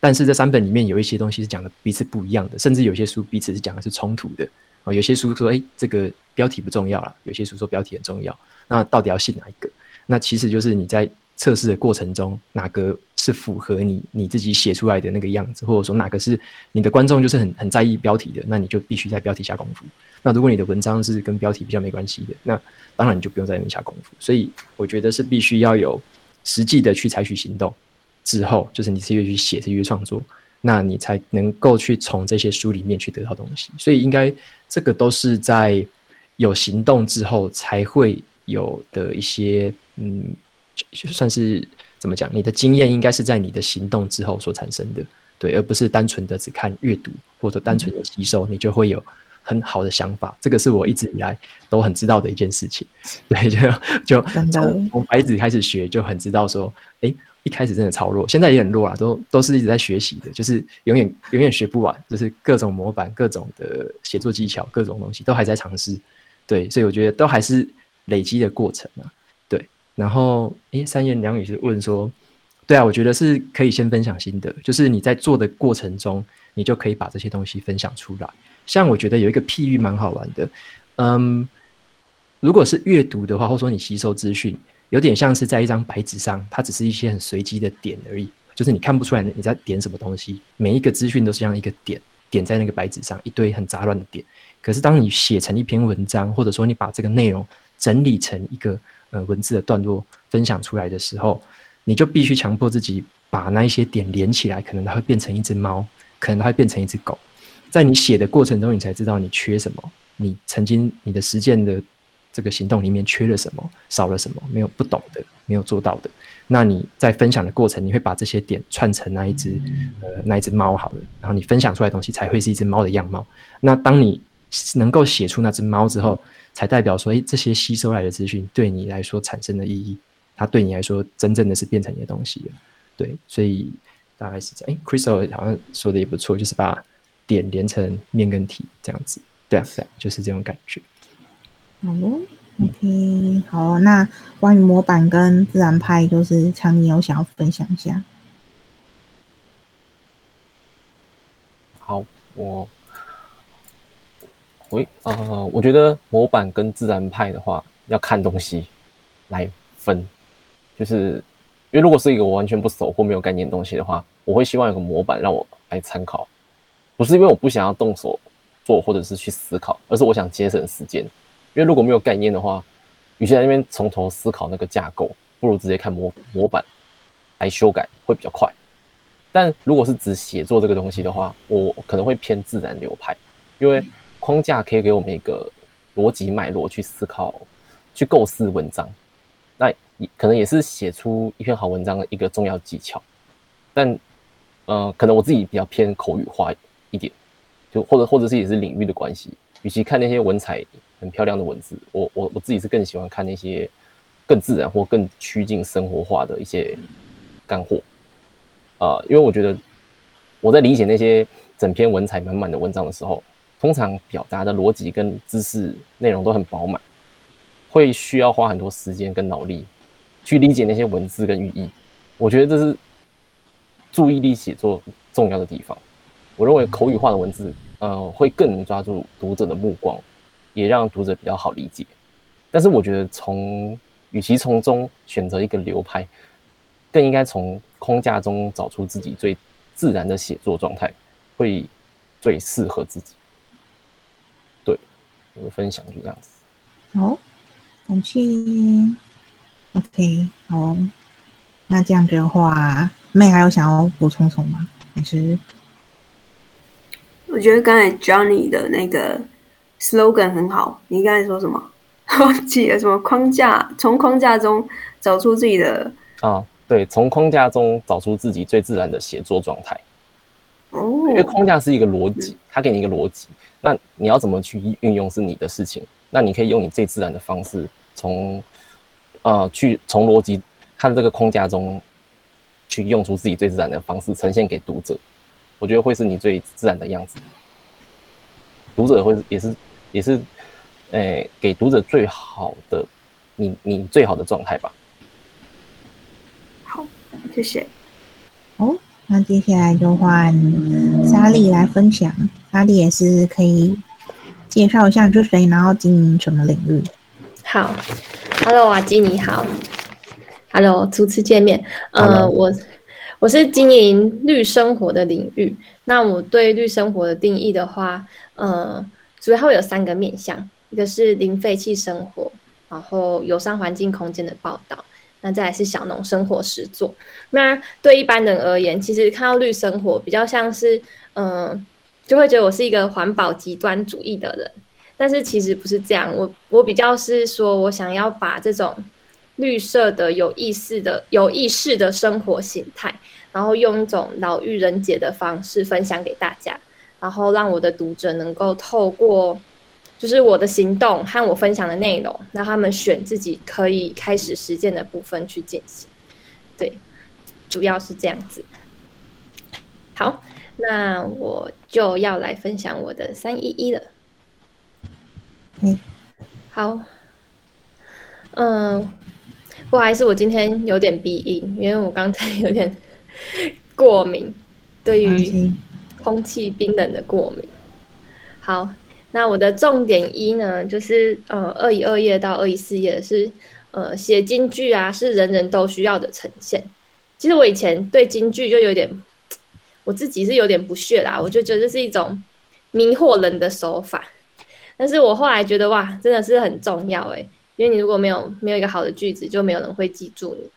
但是这三本里面有一些东西是讲的彼此不一样的，甚至有些书彼此是讲的是冲突的啊。有些书说，哎，这个标题不重要了；有些书说标题很重要。那到底要信哪一个？那其实就是你在测试的过程中，哪个是符合你你自己写出来的那个样子，或者说哪个是你的观众就是很很在意标题的，那你就必须在标题下功夫。那如果你的文章是跟标题比较没关系的，那当然你就不用在那边下功夫。所以我觉得是必须要有实际的去采取行动。之后就是你是越去写，是越创作，那你才能够去从这些书里面去得到东西。所以应该这个都是在有行动之后才会有的一些，嗯，算是怎么讲？你的经验应该是在你的行动之后所产生的，对，而不是单纯的只看阅读或者单纯的吸收，你就会有很好的想法。这个是我一直以来都很知道的一件事情。对，就就从从白纸开始学，就很知道说，哎。一开始真的超弱，现在也很弱啊，都都是一直在学习的，就是永远永远学不完，就是各种模板、各种的写作技巧、各种东西都还在尝试，对，所以我觉得都还是累积的过程啊，对。然后，诶，三言两语是问说，对啊，我觉得是可以先分享心得，就是你在做的过程中，你就可以把这些东西分享出来。像我觉得有一个譬喻蛮好玩的，嗯，如果是阅读的话，或者说你吸收资讯。有点像是在一张白纸上，它只是一些很随机的点而已，就是你看不出来你在点什么东西。每一个资讯都是像一个点，点在那个白纸上，一堆很杂乱的点。可是当你写成一篇文章，或者说你把这个内容整理成一个呃文字的段落分享出来的时候，你就必须强迫自己把那一些点连起来，可能它会变成一只猫，可能它会变成一只狗。在你写的过程中，你才知道你缺什么，你曾经你的实践的。这个行动里面缺了什么，少了什么，没有不懂的，没有做到的。那你在分享的过程，你会把这些点串成那一只呃那一只猫好了，然后你分享出来的东西才会是一只猫的样貌。那当你能够写出那只猫之后，才代表说，哎，这些吸收来的资讯对你来说产生的意义，它对你来说真正的是变成你的东西了。对，所以大概是这样。哎，Crystal 好像说的也不错，就是把点连成面跟体这样子。对啊，对啊，就是这种感觉。好喽，OK，好，那关于模板跟自然派，就是强尼有想要分享一下。好，我，喂，呃，我觉得模板跟自然派的话，要看东西来分，就是因为如果是一个我完全不熟或没有概念的东西的话，我会希望有个模板让我来参考，不是因为我不想要动手做或者是去思考，而是我想节省时间。因为如果没有概念的话，与其在那边从头思考那个架构，不如直接看模模板来修改会比较快。但如果是只写作这个东西的话，我可能会偏自然流派，因为框架可以给我们一个逻辑脉络去思考、去构思文章，那可能也是写出一篇好文章的一个重要技巧。但呃，可能我自己比较偏口语化一点，就或者或者是也是领域的关系，与其看那些文采。很漂亮的文字，我我我自己是更喜欢看那些更自然或更趋近生活化的一些干货啊，因为我觉得我在理解那些整篇文采满满的文章的时候，通常表达的逻辑跟知识内容都很饱满，会需要花很多时间跟脑力去理解那些文字跟寓意。我觉得这是注意力写作重要的地方。我认为口语化的文字，呃，会更能抓住读者的目光，也让读者比较好理解。但是我觉得从与其从中选择一个流派，更应该从框架中找出自己最自然的写作状态，会最适合自己。对，我的分享就这样子。好，感谢。OK，好，那这样子的话，妹还有想要补充什么吗？还是？我觉得刚才 Johnny 的那个 slogan 很好。你刚才说什么？[LAUGHS] 忘记了什么框架？从框架中找出自己的啊，对，从框架中找出自己最自然的写作状态。哦，因为框架是一个逻辑，它给你一个逻辑，那你要怎么去运用是你的事情。那你可以用你最自然的方式，从呃去从逻辑看这个框架中，去用出自己最自然的方式呈现给读者。我觉得会是你最自然的样子，读者会也是也是，诶，给读者最好的你你最好的状态吧。好，谢谢。哦，那接下来就换莎莉来分享。莎莉也是可以介绍一下是谁，然后经营什么领域。好，Hello，瓦基你好，Hello，初次见面。呃，我。我是经营绿生活的领域，那我对绿生活的定义的话，呃，主要会有三个面向，一个是零废弃生活，然后友善环境空间的报道，那再来是小农生活实作。那对一般人而言，其实看到绿生活比较像是，嗯，就会觉得我是一个环保极端主义的人，但是其实不是这样，我我比较是说我想要把这种。绿色的有意识的有意识的生活形态，然后用一种老妪人杰的方式分享给大家，然后让我的读者能够透过就是我的行动和我分享的内容，让他们选自己可以开始实践的部分去进行。对，主要是这样子。好，那我就要来分享我的三一一了。嗯，好，嗯。不好意思，我今天有点鼻音，因为我刚才有点过敏，对于空气冰冷的过敏。好，那我的重点一呢，就是呃，二一二页到二一四页是呃写京剧啊，是人人都需要的呈现。其实我以前对京剧就有点，我自己是有点不屑啦，我就觉得这是一种迷惑人的手法。但是我后来觉得哇，真的是很重要哎。因为你如果没有没有一个好的句子，就没有人会记住你。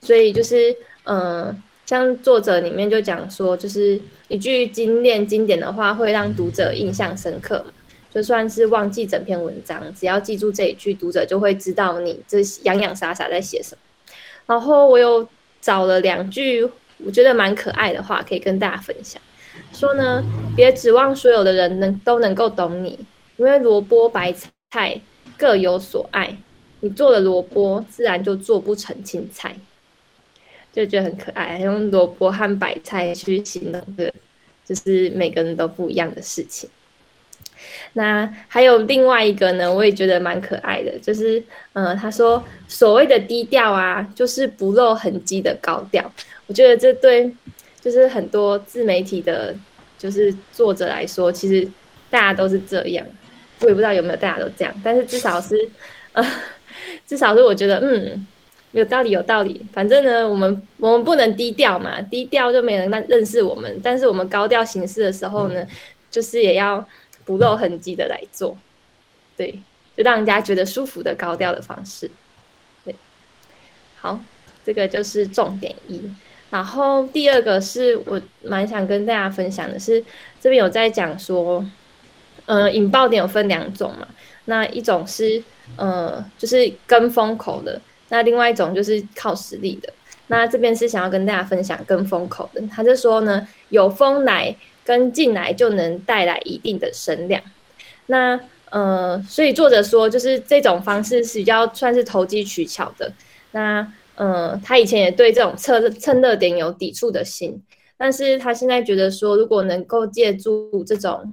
所以就是，嗯，像作者里面就讲说，就是一句精炼经典的话，会让读者印象深刻。就算是忘记整篇文章，只要记住这一句，读者就会知道你这洋洋洒洒在写什么。然后我又找了两句我觉得蛮可爱的话，可以跟大家分享。说呢，别指望所有的人能都能够懂你，因为萝卜白菜各有所爱。你做了萝卜，自然就做不成青菜，就觉得很可爱。用萝卜和白菜去形容的，就是每个人都不一样的事情。那还有另外一个呢，我也觉得蛮可爱的，就是，嗯，他说所谓的低调啊，就是不露痕迹的高调。我觉得这对，就是很多自媒体的，就是作者来说，其实大家都是这样。我也不知道有没有大家都这样，但是至少是，呃。至少是我觉得，嗯，有道理，有道理。反正呢，我们我们不能低调嘛，低调就没人认认识我们。但是我们高调行事的时候呢，就是也要不露痕迹的来做，对，就让人家觉得舒服的高调的方式。对，好，这个就是重点一。然后第二个是我蛮想跟大家分享的是，这边有在讲说，嗯，引爆点有分两种嘛，那一种是。呃，就是跟风口的，那另外一种就是靠实力的。那这边是想要跟大家分享跟风口的，他就说呢，有风来跟进来就能带来一定的声量。那呃，所以作者说，就是这种方式是比较算是投机取巧的。那呃，他以前也对这种蹭蹭热点有抵触的心，但是他现在觉得说，如果能够借助这种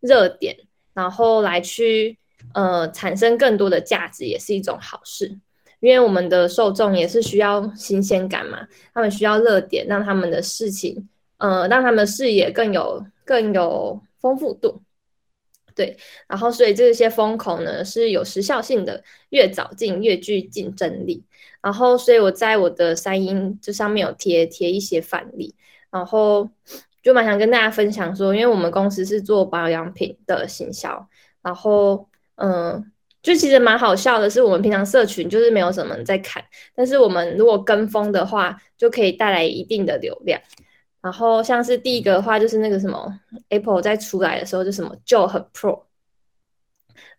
热点，然后来去。呃，产生更多的价值也是一种好事，因为我们的受众也是需要新鲜感嘛，他们需要热点，让他们的事情，呃，让他们的视野更有更有丰富度。对，然后所以这些风口呢是有时效性的，越早进越具竞争力。然后所以我在我的三音这上面有贴贴一些范例，然后就蛮想跟大家分享说，因为我们公司是做保养品的行销，然后嗯，就其实蛮好笑的是，我们平常社群就是没有什么人在看，但是我们如果跟风的话，就可以带来一定的流量。然后像是第一个的话，就是那个什么 Apple 在出来的时候，就什么就很 Pro。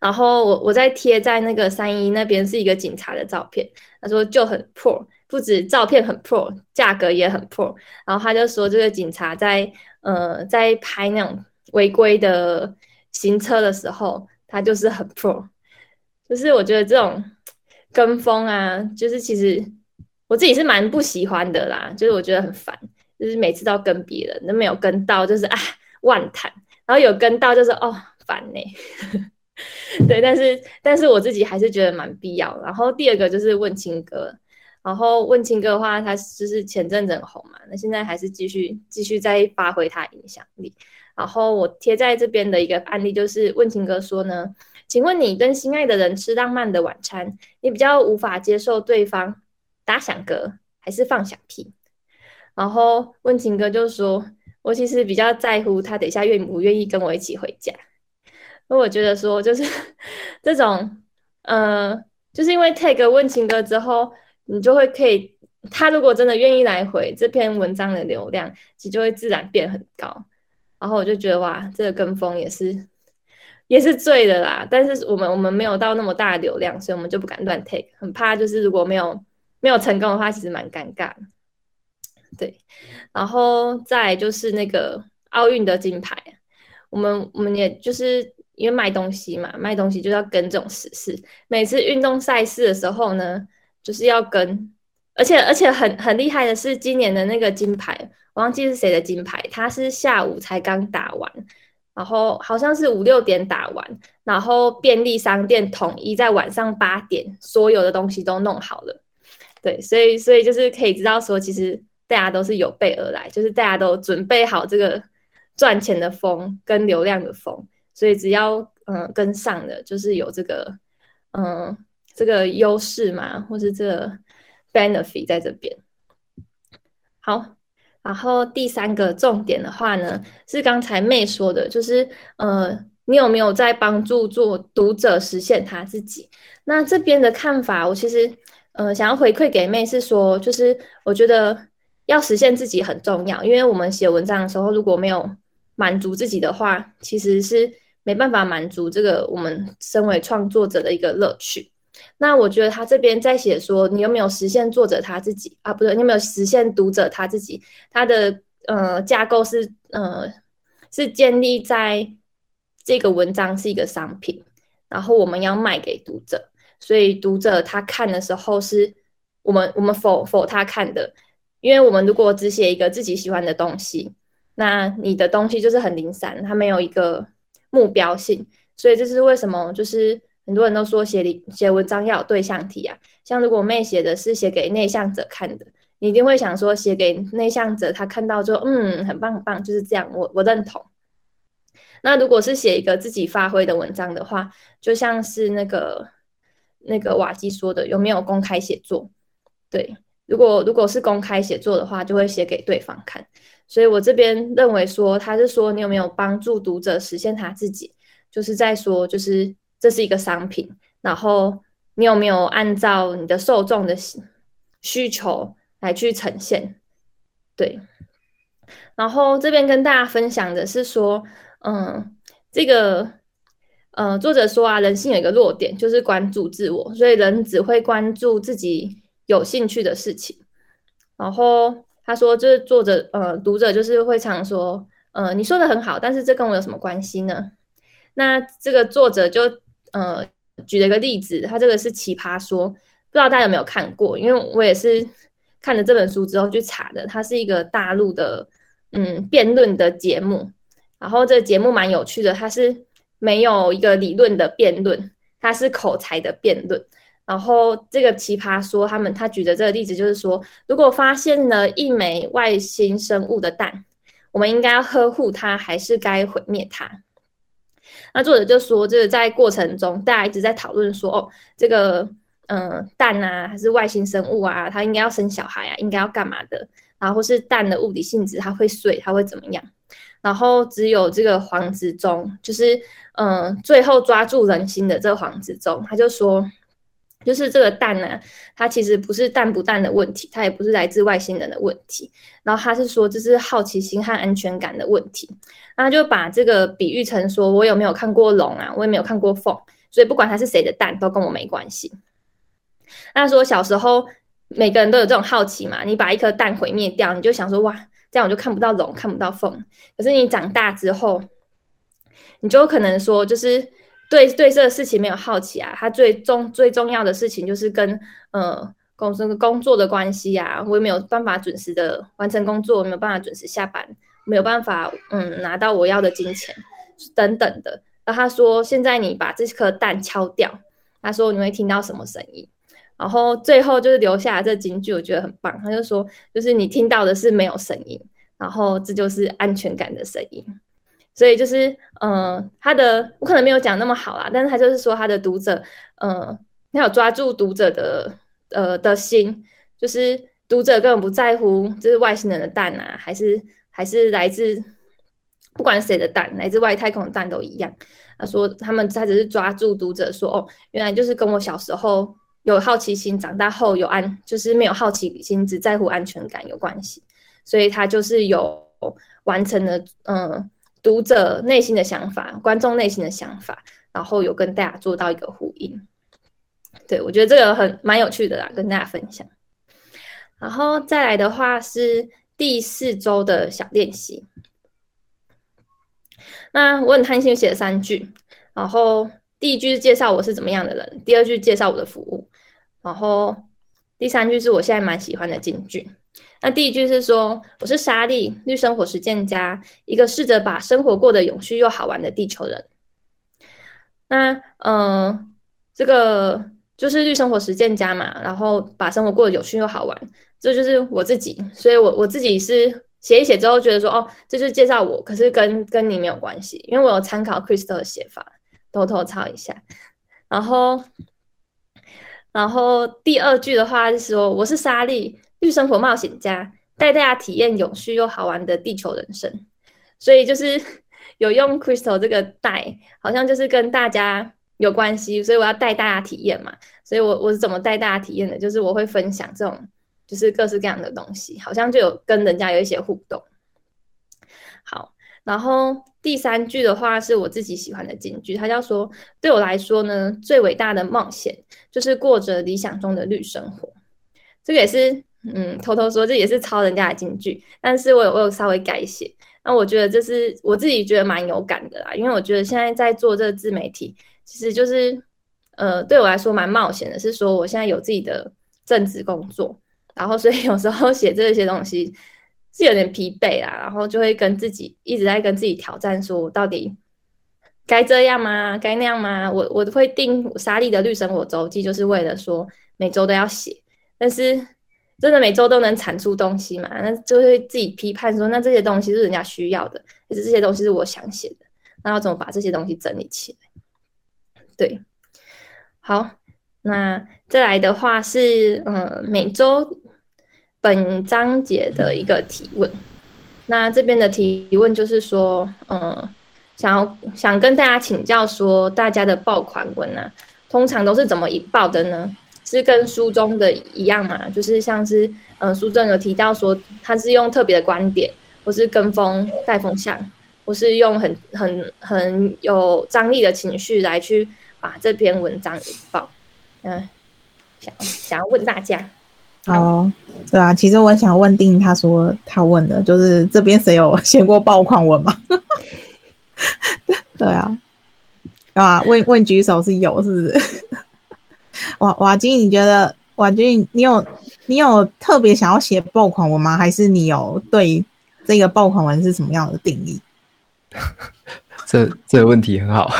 然后我我在贴在那个三一那边是一个警察的照片，他说就很 Pro，不止照片很 Pro，价格也很 Pro。然后他就说这个警察在呃在拍那种违规的行车的时候，他就是很 Pro。就是我觉得这种跟风啊，就是其实我自己是蛮不喜欢的啦，就是我觉得很烦。就是每次都跟别人，都没有跟到，就是啊万谈，然后有跟到就是哦烦呢。[LAUGHS] 对，但是但是我自己还是觉得蛮必要。然后第二个就是问青哥，然后问青哥的话，他就是前阵子很红嘛，那现在还是继续继续在发挥他影响力。然后我贴在这边的一个案例就是问青哥说呢，请问你跟心爱的人吃浪漫的晚餐，你比较无法接受对方打响歌还是放响屁？然后问情哥就说：“我其实比较在乎他等一下愿不愿意跟我一起回家。那我觉得说就是 [LAUGHS] 这种，呃，就是因为 take 问情哥之后，你就会可以，他如果真的愿意来回这篇文章的流量，其实就会自然变很高。然后我就觉得哇，这个跟风也是也是醉的啦。但是我们我们没有到那么大的流量，所以我们就不敢乱 take，很怕就是如果没有没有成功的话，其实蛮尴尬。”对，然后再就是那个奥运的金牌，我们我们也就是因为卖东西嘛，卖东西就要跟这种时事。每次运动赛事的时候呢，就是要跟，而且而且很很厉害的是，今年的那个金牌，我忘记是谁的金牌，他是下午才刚打完，然后好像是五六点打完，然后便利商店统一在晚上八点，所有的东西都弄好了。对，所以所以就是可以知道说，其实。大家都是有备而来，就是大家都准备好这个赚钱的风跟流量的风，所以只要嗯跟上的，就是有这个嗯这个优势嘛，或是这个 benefit 在这边。好，然后第三个重点的话呢，是刚才妹说的，就是呃你有没有在帮助做读者实现他自己？那这边的看法，我其实呃想要回馈给妹是说，就是我觉得。要实现自己很重要，因为我们写文章的时候，如果没有满足自己的话，其实是没办法满足这个我们身为创作者的一个乐趣。那我觉得他这边在写说，你有没有实现作者他自己啊？不对，你有没有实现读者他自己？他的呃架构是呃是建立在这个文章是一个商品，然后我们要卖给读者，所以读者他看的时候是我们我们否否他看的。因为我们如果只写一个自己喜欢的东西，那你的东西就是很零散，它没有一个目标性，所以这是为什么就是很多人都说写写文章要有对象题啊。像如果妹写的是写给内向者看的，你一定会想说写给内向者，他看到就嗯很棒很棒，就是这样，我我认同。那如果是写一个自己发挥的文章的话，就像是那个那个瓦基说的，有没有公开写作？对。如果如果是公开写作的话，就会写给对方看。所以我这边认为说，他是说你有没有帮助读者实现他自己，就是在说，就是这是一个商品，然后你有没有按照你的受众的需求来去呈现？对。然后这边跟大家分享的是说，嗯，这个，呃，作者说啊，人性有一个弱点，就是关注自我，所以人只会关注自己。有兴趣的事情，然后他说，就是作者，呃，读者就是会常说，呃，你说的很好，但是这跟我有什么关系呢？那这个作者就，呃，举了一个例子，他这个是奇葩说，不知道大家有没有看过？因为我也是看了这本书之后去查的，它是一个大陆的，嗯，辩论的节目，然后这个节目蛮有趣的，它是没有一个理论的辩论，它是口才的辩论。然后这个奇葩说，他们他举的这个例子就是说，如果发现了一枚外星生物的蛋，我们应该要呵护它，还是该毁灭它？那作者就说，这个在过程中，大家一直在讨论说，哦，这个嗯蛋啊，还是外星生物啊，它应该要生小孩啊，应该要干嘛的？然后是蛋的物理性质，它会碎，它会怎么样？然后只有这个黄子忠，就是嗯，最后抓住人心的这个黄子忠，他就说。就是这个蛋呢，它其实不是蛋不蛋的问题，它也不是来自外星人的问题。然后他是说这是好奇心和安全感的问题。那就把这个比喻成说，我有没有看过龙啊？我也没有看过凤，所以不管它是谁的蛋，都跟我没关系。那说小时候每个人都有这种好奇嘛，你把一颗蛋毁灭掉，你就想说哇，这样我就看不到龙，看不到凤。可是你长大之后，你就可能说就是。对对，这个事情没有好奇啊。他最重最重要的事情就是跟呃公司工作的关系啊。我也没有办法准时的完成工作，没有办法准时下班，没有办法嗯拿到我要的金钱等等的。然后他说，现在你把这颗蛋敲掉，他说你会听到什么声音？然后最后就是留下这金句，我觉得很棒。他就说，就是你听到的是没有声音，然后这就是安全感的声音。所以就是，嗯，他的我可能没有讲那么好啦，但是他就是说他的读者，嗯，他有抓住读者的，呃的心，就是读者根本不在乎这是外星人的蛋啊，还是还是来自不管谁的蛋，来自外太空的蛋都一样。他说他们他只是抓住读者说，哦，原来就是跟我小时候有好奇心，长大后有安，就是没有好奇心，只在乎安全感有关系。所以他就是有完成了，嗯。读者内心的想法，观众内心的想法，然后有跟大家做到一个呼应。对我觉得这个很蛮有趣的啦，跟大家分享。然后再来的话是第四周的小练习。那我很贪心写了三句，然后第一句是介绍我是怎么样的人，第二句介绍我的服务，然后第三句是我现在蛮喜欢的金句。那第一句是说，我是莎莉，绿生活实践家，一个试着把生活过得永续又好玩的地球人。那嗯，这个就是绿生活实践家嘛，然后把生活过得有趣又好玩，这就是我自己。所以我我自己是写一写之后觉得说，哦，这就是介绍我，可是跟跟你没有关系，因为我有参考 Crystal 的写法，偷偷抄一下。然后，然后第二句的话是说，我是莎莉。绿生活冒险家带大家体验永续又好玩的地球人生，所以就是 [LAUGHS] 有用 Crystal 这个带，好像就是跟大家有关系，所以我要带大家体验嘛。所以我我是怎么带大家体验的？就是我会分享这种就是各式各样的东西，好像就有跟人家有一些互动。好，然后第三句的话是我自己喜欢的金句，它叫说：对我来说呢，最伟大的冒险就是过着理想中的绿生活。这个也是。嗯，偷偷说这也是抄人家的金句，但是我有我有稍微改写。那我觉得这是我自己觉得蛮有感的啦，因为我觉得现在在做这个自媒体，其实就是呃对我来说蛮冒险的。是说我现在有自己的正职工作，然后所以有时候写这些东西是有点疲惫啦，然后就会跟自己一直在跟自己挑战，说我到底该这样吗？该那样吗？我我会定沙莉的绿生活周记，就是为了说每周都要写，但是。真的每周都能产出东西嘛？那就会自己批判说，那这些东西是人家需要的，还是这些东西是我想写的？那要怎么把这些东西整理起来？对，好，那再来的话是，嗯，每周本章节的一个提问。那这边的提问就是说，嗯，想要想跟大家请教说，大家的爆款文啊，通常都是怎么引爆的呢？是跟书中的一样嘛？就是像是，嗯，书中有提到说，他是用特别的观点，或是跟风带风向，或是用很很很有张力的情绪来去把这篇文章引爆。嗯，想想要问大家，哦，对啊，其实我想问定，他说他问的就是这边谁有写过爆款文吗？对啊，啊，问问举手是有，是不是？[LAUGHS] 瓦瓦金，你觉得瓦金，你有你有特别想要写爆款文吗？还是你有对这个爆款文是什么样的定义？[LAUGHS] 这这个问题很好。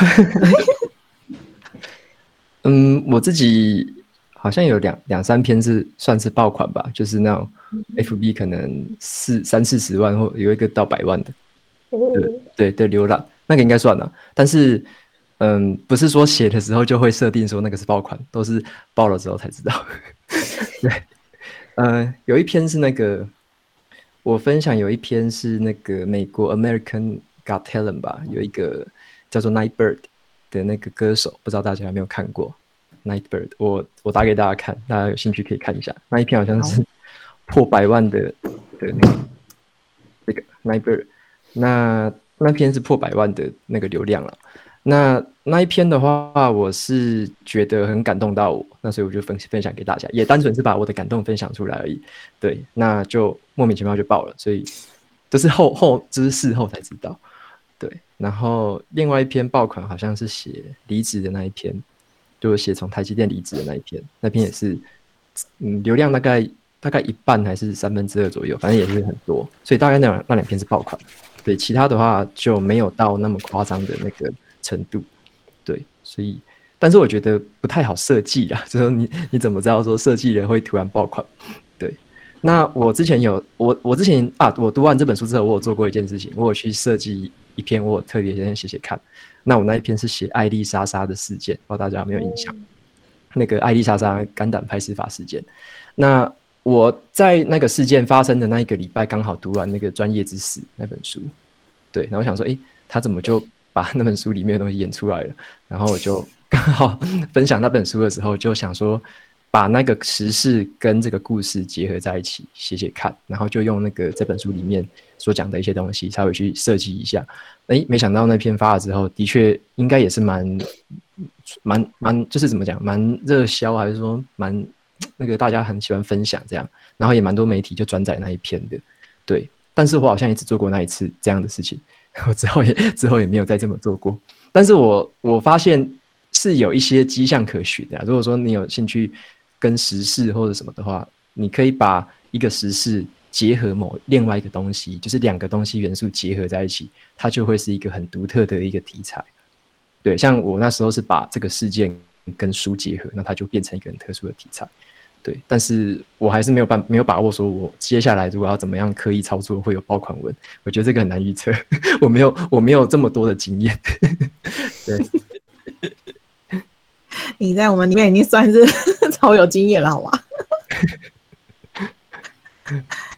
[LAUGHS] 嗯，我自己好像有两两三篇是算是爆款吧，就是那种 FB 可能四三四十万或有一个到百万的，对对对浏览，那个应该算了。但是，嗯，不是说写的时候就会设定说那个是爆款，都是爆了之后才知道。[LAUGHS] 对，嗯，有一篇是那个我分享，有一篇是那个美国 American Got Talent 吧，有一个叫做 Nightbird 的那个歌手，不知道大家有没有看过。Nightbird，我我打给大家看，大家有兴趣可以看一下。那一篇好像是破百万的的那个那个 Nightbird，那那篇是破百万的那个流量了。那那一篇的话，我是觉得很感动到我，那所以我就分分享给大家，也单纯是把我的感动分享出来而已。对，那就莫名其妙就爆了，所以都是后后就是事后才知道。对，然后另外一篇爆款好像是写离职的那一篇。就写从台积电离职的那一篇，那篇也是，嗯，流量大概大概一半还是三分之二左右，反正也是很多，所以大概那那两篇是爆款，对，其他的话就没有到那么夸张的那个程度，对，所以，但是我觉得不太好设计啊，[LAUGHS] 就是你你怎么知道说设计人会突然爆款？对，那我之前有我我之前啊，我读完这本书之后，我有做过一件事情，我有去设计一篇，我特别先写写看。那我那一篇是写艾丽莎莎的事件，不知道大家有没有印象？那个艾丽莎莎肝胆排石法事件。那我在那个事件发生的那一个礼拜，刚好读完那个《专业知识》那本书，对，然后想说，诶，他怎么就把那本书里面的东西演出来了？然后我就刚好分享那本书的时候，就想说。把那个时事跟这个故事结合在一起写写看，然后就用那个这本书里面所讲的一些东西稍微去设计一下。哎，没想到那篇发了之后，的确应该也是蛮蛮蛮，就是怎么讲，蛮热销，还是说蛮那个大家很喜欢分享这样，然后也蛮多媒体就转载那一篇的。对，但是我好像也只做过那一次这样的事情，[LAUGHS] 我之后也之后也没有再这么做过。但是我我发现是有一些迹象可循的。如果说你有兴趣。跟时事或者什么的话，你可以把一个时事结合某另外一个东西，就是两个东西元素结合在一起，它就会是一个很独特的一个题材。对，像我那时候是把这个事件跟书结合，那它就变成一个很特殊的题材。对，但是我还是没有办没有把握，说我接下来如果要怎么样刻意操作会有爆款文，我觉得这个很难预测，[LAUGHS] 我没有我没有这么多的经验。[LAUGHS] 对。[LAUGHS] 你在我们里面已经算是超有经验了，好吗？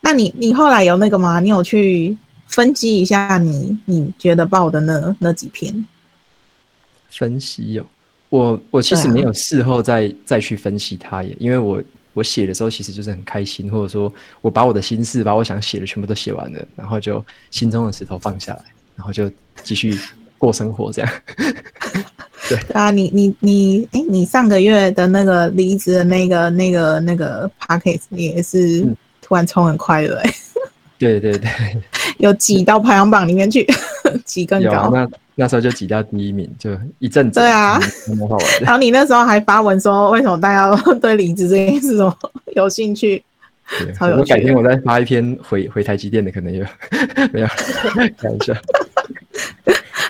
那你你后来有那个吗？你有去分析一下你你觉得爆的那那几篇？分析有，我我其实没有事后再再去分析它耶，因为我我写的时候其实就是很开心，或者说我把我的心事，把我想写的全部都写完了，然后就心中的石头放下来，然后就继续过生活这样。[LAUGHS] 对。啊，你你你，哎，你上个月的那个离职的那个那个那个 p a c k a g e 也是突然冲很快的，哎，[LAUGHS] 对对对，有挤到排行榜里面去，挤更高。那那时候就挤到第一名，就一阵子。对啊，然后你那时候还发文说，为什么大家都对离职这件事么有兴趣？超有趣。我改天我再发一篇回回台积电的，可能有 [LAUGHS] 没有？看一下。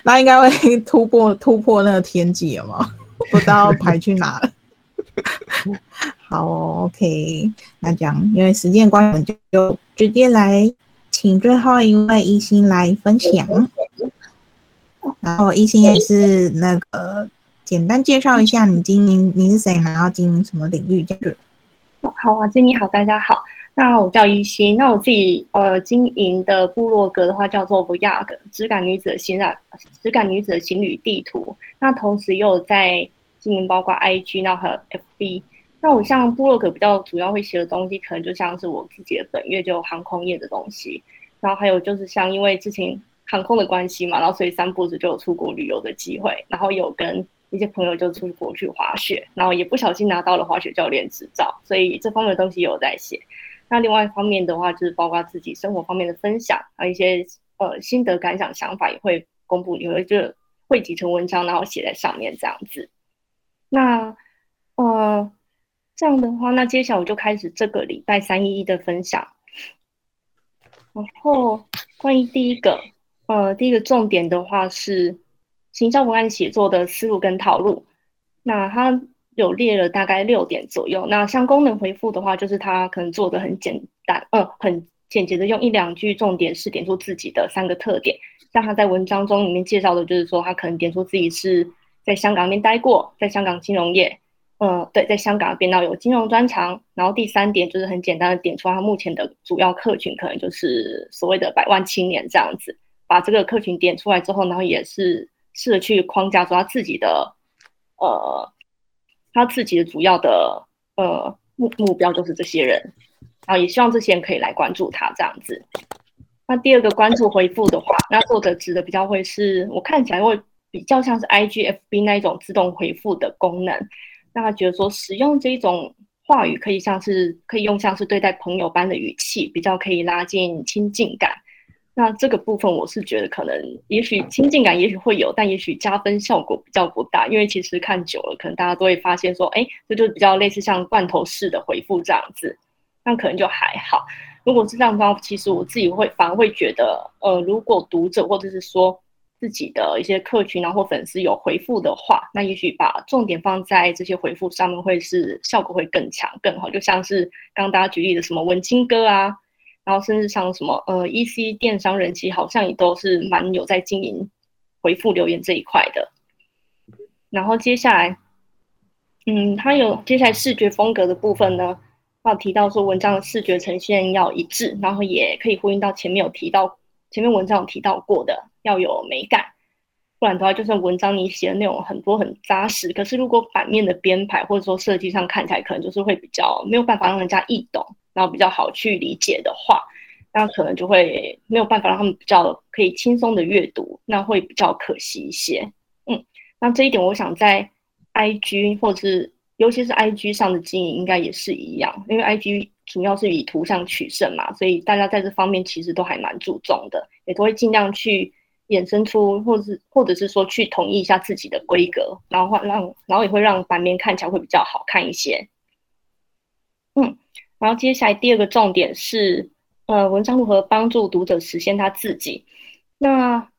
那应该会突破突破那个天际了吗？不知道排去哪了。[LAUGHS] 好，OK，那这样，因为时间关系，就直接来请最后一位一心来分享。然后一心也是那个简单介绍一下你经营你是谁，然后经营什么领域这样好啊，经理好，大家好。那我叫一心，那我自己呃经营的部落格的话叫做 Vlog，质感女子的行染，质感女子的情侣地图。那同时又在经营包括 IG，那和 FB。那我像部落格比较主要会写的东西，可能就像是我自己的本月就航空业的东西，然后还有就是像因为之前航空的关系嘛，然后所以三步子就有出国旅游的机会，然后有跟一些朋友就出国去滑雪，然后也不小心拿到了滑雪教练执照，所以这方面的东西有在写。那另外一方面的话，就是包括自己生活方面的分享，还有一些呃心得感想、想法也会公布，也会就汇集成文章，然后写在上面这样子。那呃这样的话，那接下来我就开始这个礼拜三一一的分享。然后关于第一个呃第一个重点的话是行销文案写作的思路跟套路。那它有列了大概六点左右。那像功能回复的话，就是他可能做的很简单，嗯，很简洁的用一两句重点是点出自己的三个特点。像他在文章中里面介绍的，就是说他可能点出自己是在香港那边待过，在香港金融业，嗯，对，在香港那边呢有金融专长。然后第三点就是很简单的点出他目前的主要客群，可能就是所谓的百万青年这样子。把这个客群点出来之后，然后也是试着去框架出他自己的，呃，他自己的主要的呃目目标就是这些人，然后也希望这些人可以来关注他这样子。那第二个关注回复的话，那作者指的比较会是我看起来会比较像是 IGFB 那一种自动回复的功能。那他觉得说使用这一种话语可以像是可以用像是对待朋友般的语气，比较可以拉近亲近感。那这个部分我是觉得可能也许亲近感也许会有，但也许加分效果比较不大，因为其实看久了，可能大家都会发现说，哎，这就比较类似像罐头式的回复这样子，那可能就还好。如果是这样的话，其实我自己会反而会觉得，呃，如果读者或者是说自己的一些客群然后粉丝有回复的话，那也许把重点放在这些回复上面，会是效果会更强更好。就像是刚刚大家举例的什么文青哥啊，然后甚至像什么呃 EC 电商人气，好像也都是蛮有在经营回复留言这一块的。然后接下来，嗯，它有接下来视觉风格的部分呢。要提到说文章的视觉呈现要一致，然后也可以呼应到前面有提到，前面文章有提到过的要有美感，不然的话，就算文章你写的内容很多很扎实，可是如果版面的编排或者说设计上看起来可能就是会比较没有办法让人家易懂，然后比较好去理解的话，那可能就会没有办法让他们比较可以轻松的阅读，那会比较可惜一些。嗯，那这一点我想在 IG 或者是。尤其是 I G 上的经营应该也是一样，因为 I G 主要是以图像取胜嘛，所以大家在这方面其实都还蛮注重的，也都会尽量去衍生出，或是或者是说去统一一下自己的规格，然后让然后也会让版面看起来会比较好看一些。嗯，然后接下来第二个重点是，呃，文章如何帮助读者实现他自己？那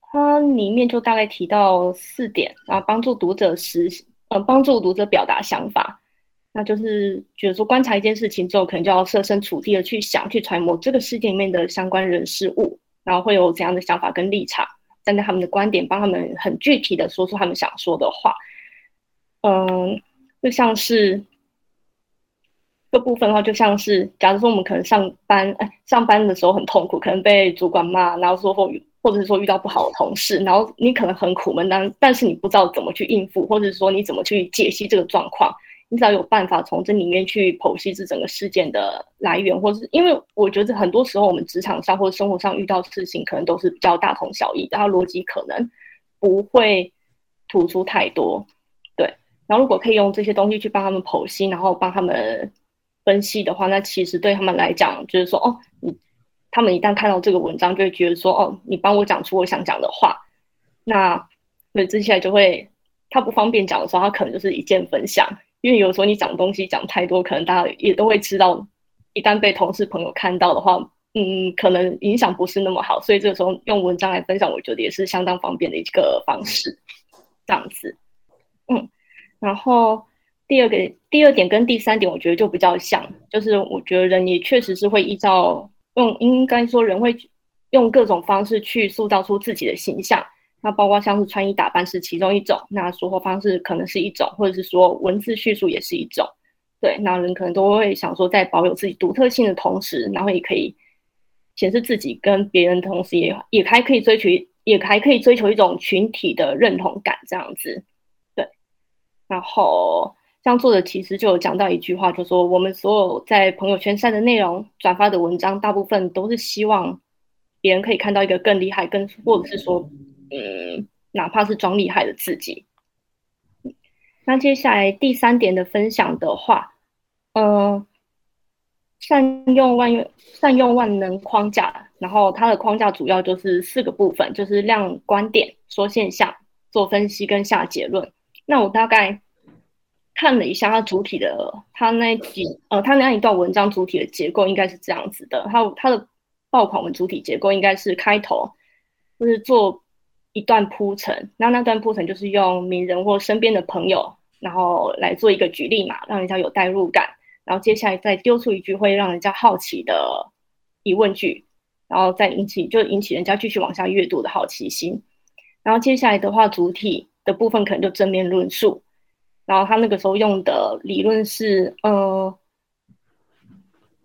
它里面就大概提到四点，然后帮助读者实。呃，帮助读者表达想法，那就是觉得说观察一件事情之后，可能就要设身处地的去想，去揣摩这个世界里面的相关人事物，然后会有怎样的想法跟立场，站在他们的观点，帮他们很具体的说出他们想说的话。嗯，就像是这部分的话，就像是假如说我们可能上班，哎，上班的时候很痛苦，可能被主管骂，然后说或或者是说遇到不好的同事，然后你可能很苦闷，但但是你不知道怎么去应付，或者是说你怎么去解析这个状况，你只要有办法从这里面去剖析这整个事件的来源，或是因为我觉得很多时候我们职场上或者生活上遇到事情，可能都是比较大同小异，然后逻辑可能不会突出太多，对。然后如果可以用这些东西去帮他们剖析，然后帮他们分析的话，那其实对他们来讲就是说，哦，你。他们一旦看到这个文章，就会觉得说：“哦，你帮我讲出我想讲的话。”那那接下来就会，他不方便讲的时候，他可能就是一键分享。因为有时候你讲东西讲太多，可能大家也都会知道。一旦被同事朋友看到的话，嗯，可能影响不是那么好。所以这个时候用文章来分享，我觉得也是相当方便的一个方式。这样子，嗯。然后第二个第二点跟第三点，我觉得就比较像，就是我觉得人也确实是会依照。用应该说人会用各种方式去塑造出自己的形象，那包括像是穿衣打扮是其中一种，那说话方式可能是一种，或者是说文字叙述也是一种。对，那人可能都会想说，在保有自己独特性的同时，然后也可以显示自己跟别人同时，也也还可以追求，也还可以追求一种群体的认同感这样子。对，然后。像作者其实就有讲到一句话，就说我们所有在朋友圈晒的内容、转发的文章，大部分都是希望别人可以看到一个更厉害、更或者是说，嗯，哪怕是装厉害的自己。那接下来第三点的分享的话，嗯，善用万用善用万能框架，然后它的框架主要就是四个部分，就是亮观点、说现象、做分析跟下结论。那我大概。看了一下它主体的，它那几呃，它那一段文章主体的结构应该是这样子的。它它的爆款文主体结构应该是开头就是做一段铺陈，那那段铺陈就是用名人或身边的朋友，然后来做一个举例嘛，让人家有代入感。然后接下来再丢出一句会让人家好奇的疑问句，然后再引起就引起人家继续往下阅读的好奇心。然后接下来的话，主体的部分可能就正面论述。然后他那个时候用的理论是，呃，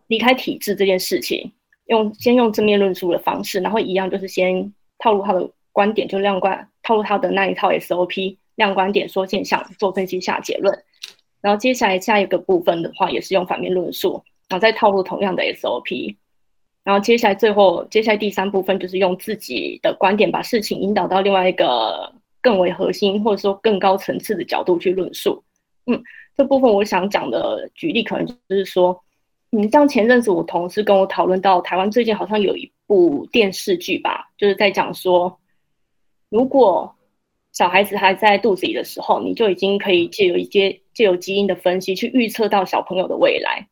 离开体制这件事情，用先用正面论述的方式，然后一样就是先套路他的观点，就量观套路他的那一套 SOP，量观点说现象，做分析下结论。然后接下来下一个部分的话，也是用反面论述，然后再套路同样的 SOP。然后接下来最后，接下来第三部分就是用自己的观点把事情引导到另外一个更为核心或者说更高层次的角度去论述。嗯，这部分我想讲的举例可能就是说，嗯，像前阵子我同事跟我讨论到台湾最近好像有一部电视剧吧，就是在讲说，如果小孩子还在肚子里的时候，你就已经可以借由一些借由基因的分析去预测到小朋友的未来。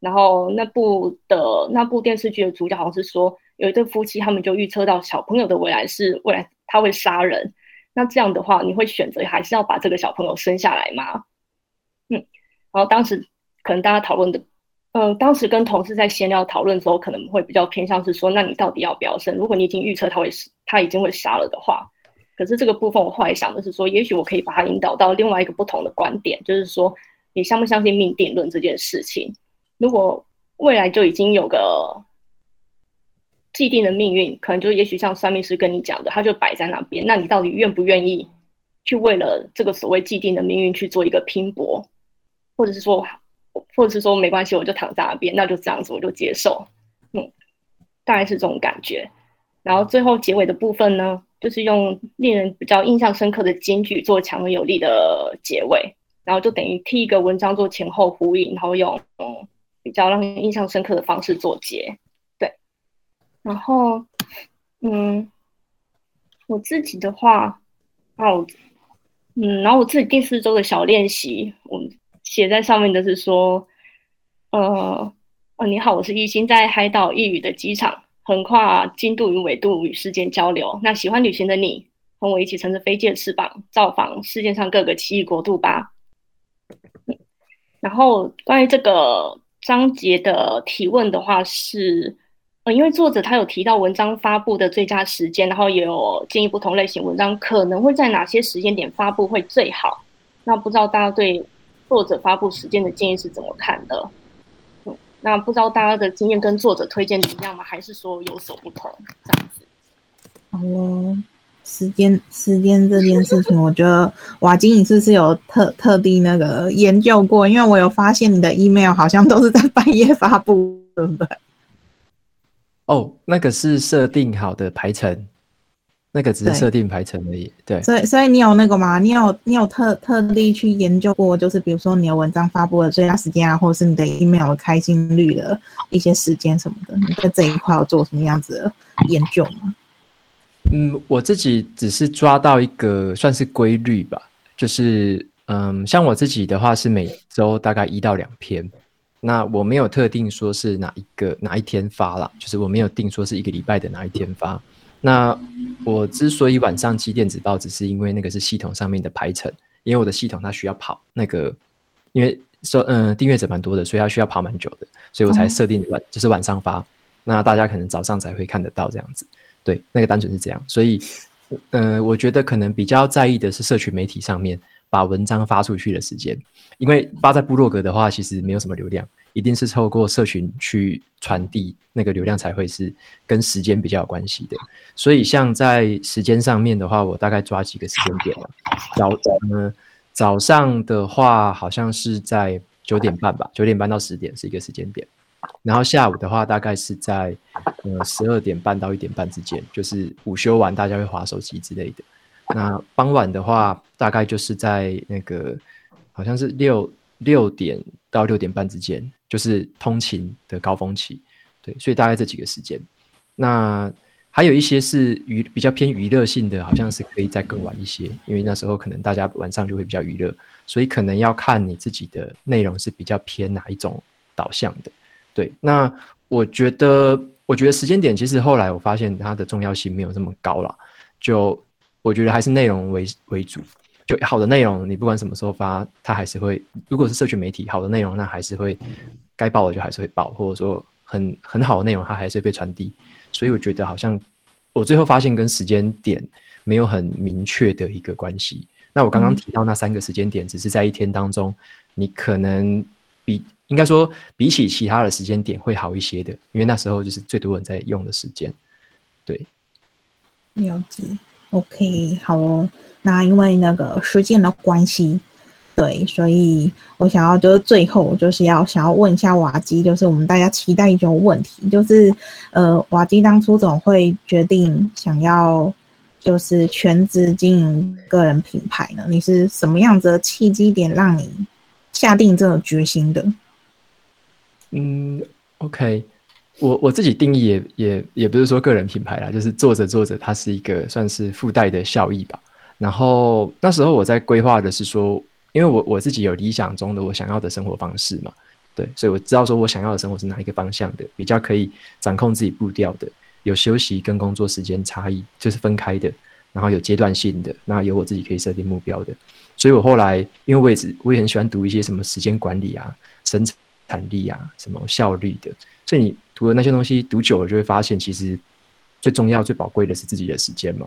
然后那部的那部电视剧的主角好像是说，有一对夫妻，他们就预测到小朋友的未来是未来他会杀人。那这样的话，你会选择还是要把这个小朋友生下来吗？嗯，然后当时可能大家讨论的，嗯，当时跟同事在闲聊讨论的时候，可能会比较偏向是说，那你到底要不要生？如果你已经预测他会他已经会杀了的话。可是这个部分，我后来想的是说，也许我可以把他引导到另外一个不同的观点，就是说，你相不相信命定论这件事情？如果未来就已经有个既定的命运，可能就也许像算命师跟你讲的，他就摆在那边，那你到底愿不愿意去为了这个所谓既定的命运去做一个拼搏，或者是说，或者是说没关系，我就躺在那边，那就这样子，我就接受。嗯，大概是这种感觉。然后最后结尾的部分呢？就是用令人比较印象深刻的金句做强而有力的结尾，然后就等于替一个文章做前后呼应，然后用比较让人印象深刻的方式做结。然后嗯，我自己的话，哦，嗯，然后我自己第四周的小练习，我写在上面的是说，呃，哦，你好，我是一心在海岛一语的机场。横跨经度与纬度与世界交流。那喜欢旅行的你，和我一起乘着飞机的翅膀，造访世界上各个奇异国度吧。然后关于这个章节的提问的话是，呃，因为作者他有提到文章发布的最佳时间，然后也有建议不同类型文章可能会在哪些时间点发布会最好。那不知道大家对作者发布时间的建议是怎么看的？那不知道大家的经验跟作者推荐一样吗？还是说有所不同这样子？哦，时间时间这件事情，我觉得瓦金你是不是有特特地那个研究过？因为我有发现你的 email 好像都是在半夜发布，对不对？哦，那个是设定好的排程。那个只是设定排程而已，对。所以，所以你有那个吗？你有你有特特地去研究过，就是比如说你的文章发布的最佳时间啊，或者是你的 email 开心率的一些时间什么的，你在这一块有做什么样子的研究吗？嗯，我自己只是抓到一个算是规律吧，就是嗯，像我自己的话是每周大概一到两篇，那我没有特定说是哪一个哪一天发了，就是我没有定说是一个礼拜的哪一天发。那我之所以晚上寄电子报，只是因为那个是系统上面的排程，因为我的系统它需要跑那个，因为说嗯订阅者蛮多的，所以它需要跑蛮久的，所以我才设定晚就是晚上发，那大家可能早上才会看得到这样子，对，那个单纯是这样，所以嗯，我觉得可能比较在意的是社群媒体上面把文章发出去的时间，因为发在部落格的话，其实没有什么流量。一定是透过社群去传递那个流量才会是跟时间比较有关系的，所以像在时间上面的话，我大概抓几个时间点了。早嗯早上的话，好像是在九点半吧，九点半到十点是一个时间点。然后下午的话，大概是在呃十二点半到一点半之间，就是午休完大家会划手机之类的。[LAUGHS] 那傍晚的话，大概就是在那个好像是六六点到六点半之间。就是通勤的高峰期，对，所以大概这几个时间。那还有一些是娱比较偏娱乐性的，好像是可以再更晚一些，因为那时候可能大家晚上就会比较娱乐，所以可能要看你自己的内容是比较偏哪一种导向的。对，那我觉得，我觉得时间点其实后来我发现它的重要性没有这么高了，就我觉得还是内容为为主。就好的内容，你不管什么时候发，它还是会。如果是社群媒体好的内容，那还是会该报的就还是会报，或者说很很好的内容，它还是会被传递。所以我觉得好像我最后发现跟时间点没有很明确的一个关系。那我刚刚提到那三个时间点，只是在一天当中，你可能比应该说比起其他的时间点会好一些的，因为那时候就是最多人在用的时间。对，了解。OK，好哦。那因为那个时间的关系，对，所以我想要就是最后就是要想要问一下瓦基，就是我们大家期待一种问题，就是呃，瓦基当初怎么会决定想要就是全职经营个人品牌呢？你是什么样子的契机点让你下定这个决心的？嗯，OK。我我自己定义也也也不是说个人品牌啦，就是做着做着，它是一个算是附带的效益吧。然后那时候我在规划的是说，因为我我自己有理想中的我想要的生活方式嘛，对，所以我知道说我想要的生活是哪一个方向的，比较可以掌控自己步调的，有休息跟工作时间差异就是分开的，然后有阶段性的，那有我自己可以设定目标的。所以我后来因为我也是我也很喜欢读一些什么时间管理啊、生产力啊、什么效率的，所以你。读了那些东西，读久了就会发现，其实最重要、最宝贵的是自己的时间嘛。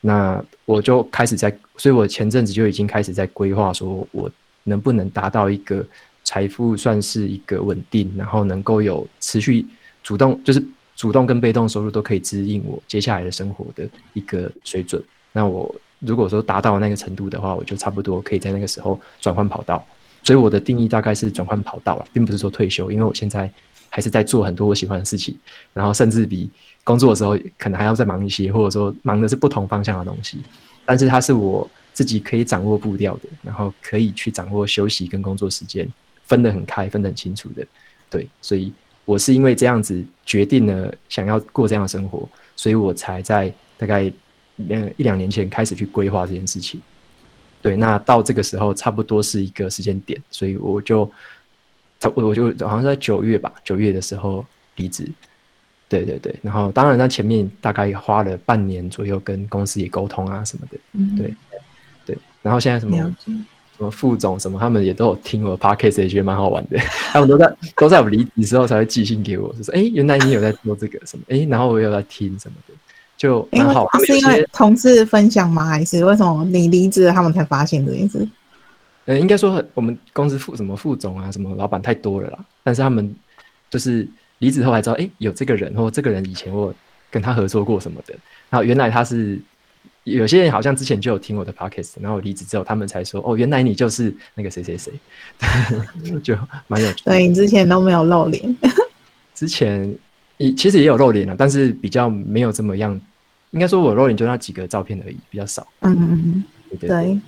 那我就开始在，所以我前阵子就已经开始在规划，说我能不能达到一个财富算是一个稳定，然后能够有持续主动，就是主动跟被动收入都可以指引我接下来的生活的一个水准。那我如果说达到那个程度的话，我就差不多可以在那个时候转换跑道。所以我的定义大概是转换跑道了，并不是说退休，因为我现在。还是在做很多我喜欢的事情，然后甚至比工作的时候可能还要再忙一些，或者说忙的是不同方向的东西。但是它是我自己可以掌握步调的，然后可以去掌握休息跟工作时间分得很开、分得很清楚的。对，所以我是因为这样子决定了想要过这样的生活，所以我才在大概两一两年前开始去规划这件事情。对，那到这个时候差不多是一个时间点，所以我就。我我就好像在九月吧，九月的时候离职，对对对，然后当然在前面大概花了半年左右跟公司也沟通啊什么的，对对，然后现在什么什么副总什么，他们也都有听我的 podcast，也觉得蛮好玩的，他们都在都在我离职之后才会寄信给我，就说哎，原来你有在做这个什么，哎，然后我有在听什么的，就蛮好。是因为同事分享吗？还是为什么你离职他们才发现这件事？呃，应该说我们公司副什么副总啊，什么老板太多了啦。但是他们就是离职后才知道，哎，有这个人，或这个人以前我跟他合作过什么的。然后原来他是有些人好像之前就有听我的 podcast，然后离职之后他们才说，哦，原来你就是那个谁谁谁，[LAUGHS] 就蛮有趣。对你之前都没有露脸，[LAUGHS] 之前也其实也有露脸了，但是比较没有这么样。应该说我露脸就那几个照片而已，比较少。嗯嗯嗯，对。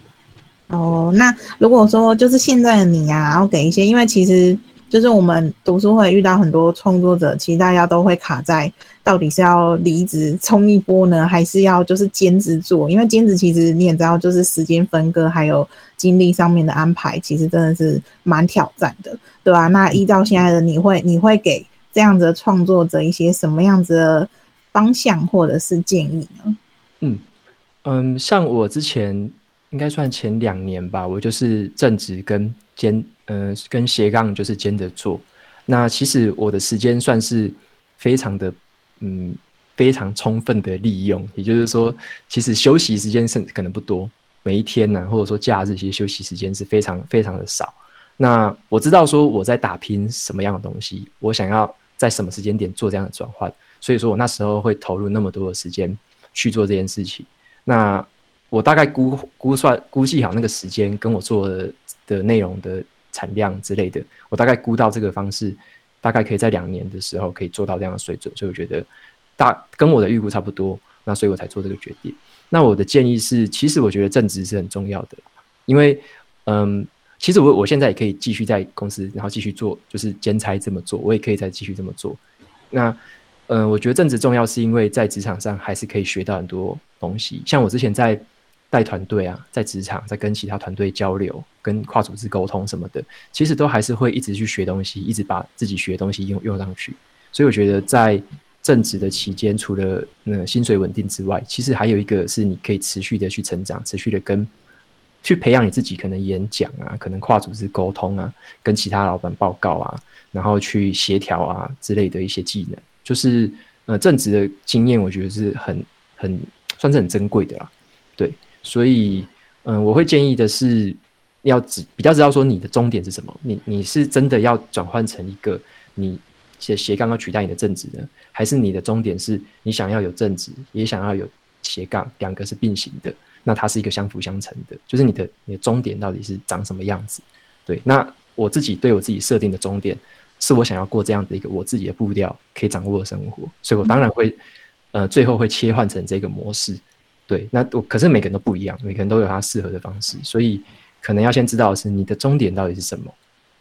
哦，那如果说就是现在的你呀，然后给一些，因为其实就是我们读书会遇到很多创作者，其实大家都会卡在到底是要离职冲一波呢，还是要就是兼职做？因为兼职其实你也知道，就是时间分割还有精力上面的安排，其实真的是蛮挑战的，对吧？那依照现在的你会，你会给这样子的创作者一些什么样子的方向或者是建议呢？嗯嗯，像我之前。应该算前两年吧，我就是正职跟兼，呃，跟斜杠就是兼着做。那其实我的时间算是非常的，嗯，非常充分的利用。也就是说，其实休息时间是可能不多，每一天呢，或者说假日一些休息时间是非常非常的少。那我知道说我在打拼什么样的东西，我想要在什么时间点做这样的转换，所以说我那时候会投入那么多的时间去做这件事情。那我大概估估算估计好那个时间，跟我做的内容的产量之类的，我大概估到这个方式，大概可以在两年的时候可以做到这样的水准，所以我觉得大跟我的预估差不多，那所以我才做这个决定。那我的建议是，其实我觉得正职是很重要的，因为嗯，其实我我现在也可以继续在公司，然后继续做，就是兼差这么做，我也可以再继续这么做。那嗯，我觉得正职重要，是因为在职场上还是可以学到很多东西，像我之前在。带团队啊，在职场，在跟其他团队交流、跟跨组织沟通什么的，其实都还是会一直去学东西，一直把自己学的东西用用上去。所以我觉得，在正职的期间，除了那薪水稳定之外，其实还有一个是你可以持续的去成长，持续的跟去培养你自己可能演讲啊，可能跨组织沟通啊，跟其他老板报告啊，然后去协调啊之类的一些技能，就是呃正职的经验，我觉得是很很算是很珍贵的啦。对，所以嗯，我会建议的是要只比较知道说你的终点是什么，你你是真的要转换成一个你斜斜杠要取代你的正职呢，还是你的终点是你想要有正职，也想要有斜杠，两个是并行的？那它是一个相辅相成的，就是你的你的终点到底是长什么样子？对，那我自己对我自己设定的终点，是我想要过这样的一个我自己的步调可以掌握的生活，所以我当然会，呃，最后会切换成这个模式。对，那我可是每个人都不一样，每个人都有他适合的方式，所以可能要先知道的是你的终点到底是什么，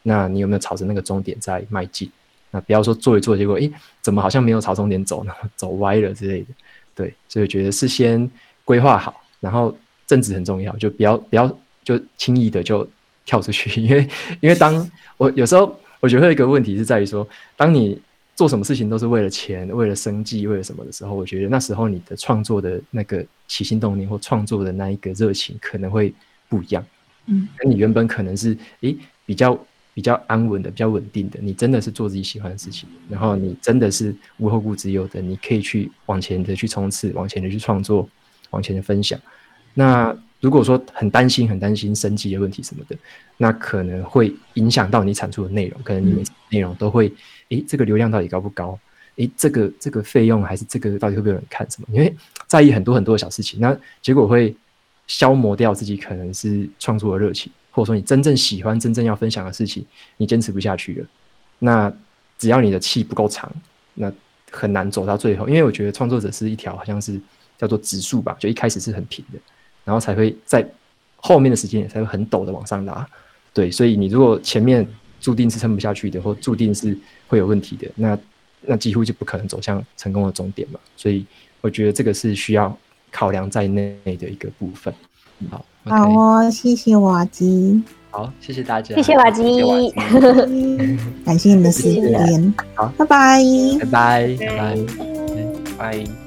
那你有没有朝着那个终点在迈进？那不要说做一做，结果诶，怎么好像没有朝终点走呢？[LAUGHS] 走歪了之类的。对，所以我觉得是先规划好。然后正直很重要，就不要不要就轻易的就跳出去，[LAUGHS] 因为因为当我有时候我觉得一个问题是在于说，当你做什么事情都是为了钱、为了生计、为了什么的时候，我觉得那时候你的创作的那个起心动念或创作的那一个热情可能会不一样。嗯，跟你原本可能是诶比较比较安稳的、比较稳定的，你真的是做自己喜欢的事情，然后你真的是无后顾之忧的，你可以去往前的去冲刺，往前的去创作，往前的分享。那如果说很担心、很担心生计的问题什么的，那可能会影响到你产出的内容。可能你每次内容都会，诶，这个流量到底高不高？诶，这个这个费用还是这个到底会不会有人看？什么？因为在意很多很多的小事情，那结果会消磨掉自己可能是创作的热情，或者说你真正喜欢、真正要分享的事情，你坚持不下去了。那只要你的气不够长，那很难走到最后。因为我觉得创作者是一条好像是叫做指数吧，就一开始是很平的。然后才会在后面的时间也才会很陡的往上拉，对，所以你如果前面注定是撑不下去的，或注定是会有问题的，那那几乎就不可能走向成功的终点嘛。所以我觉得这个是需要考量在内的一个部分。好，好哦，谢谢瓦吉。好，谢谢大家，谢谢瓦吉，[LAUGHS] 感谢你的时间。好，拜拜，拜拜，拜拜，拜。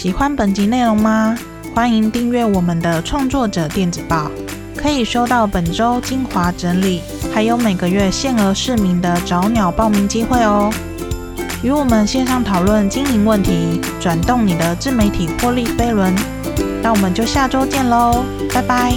喜欢本集内容吗？欢迎订阅我们的创作者电子报，可以收到本周精华整理，还有每个月限额市民的找鸟报名机会哦。与我们线上讨论经营问题，转动你的自媒体获利飞轮。那我们就下周见喽，拜拜。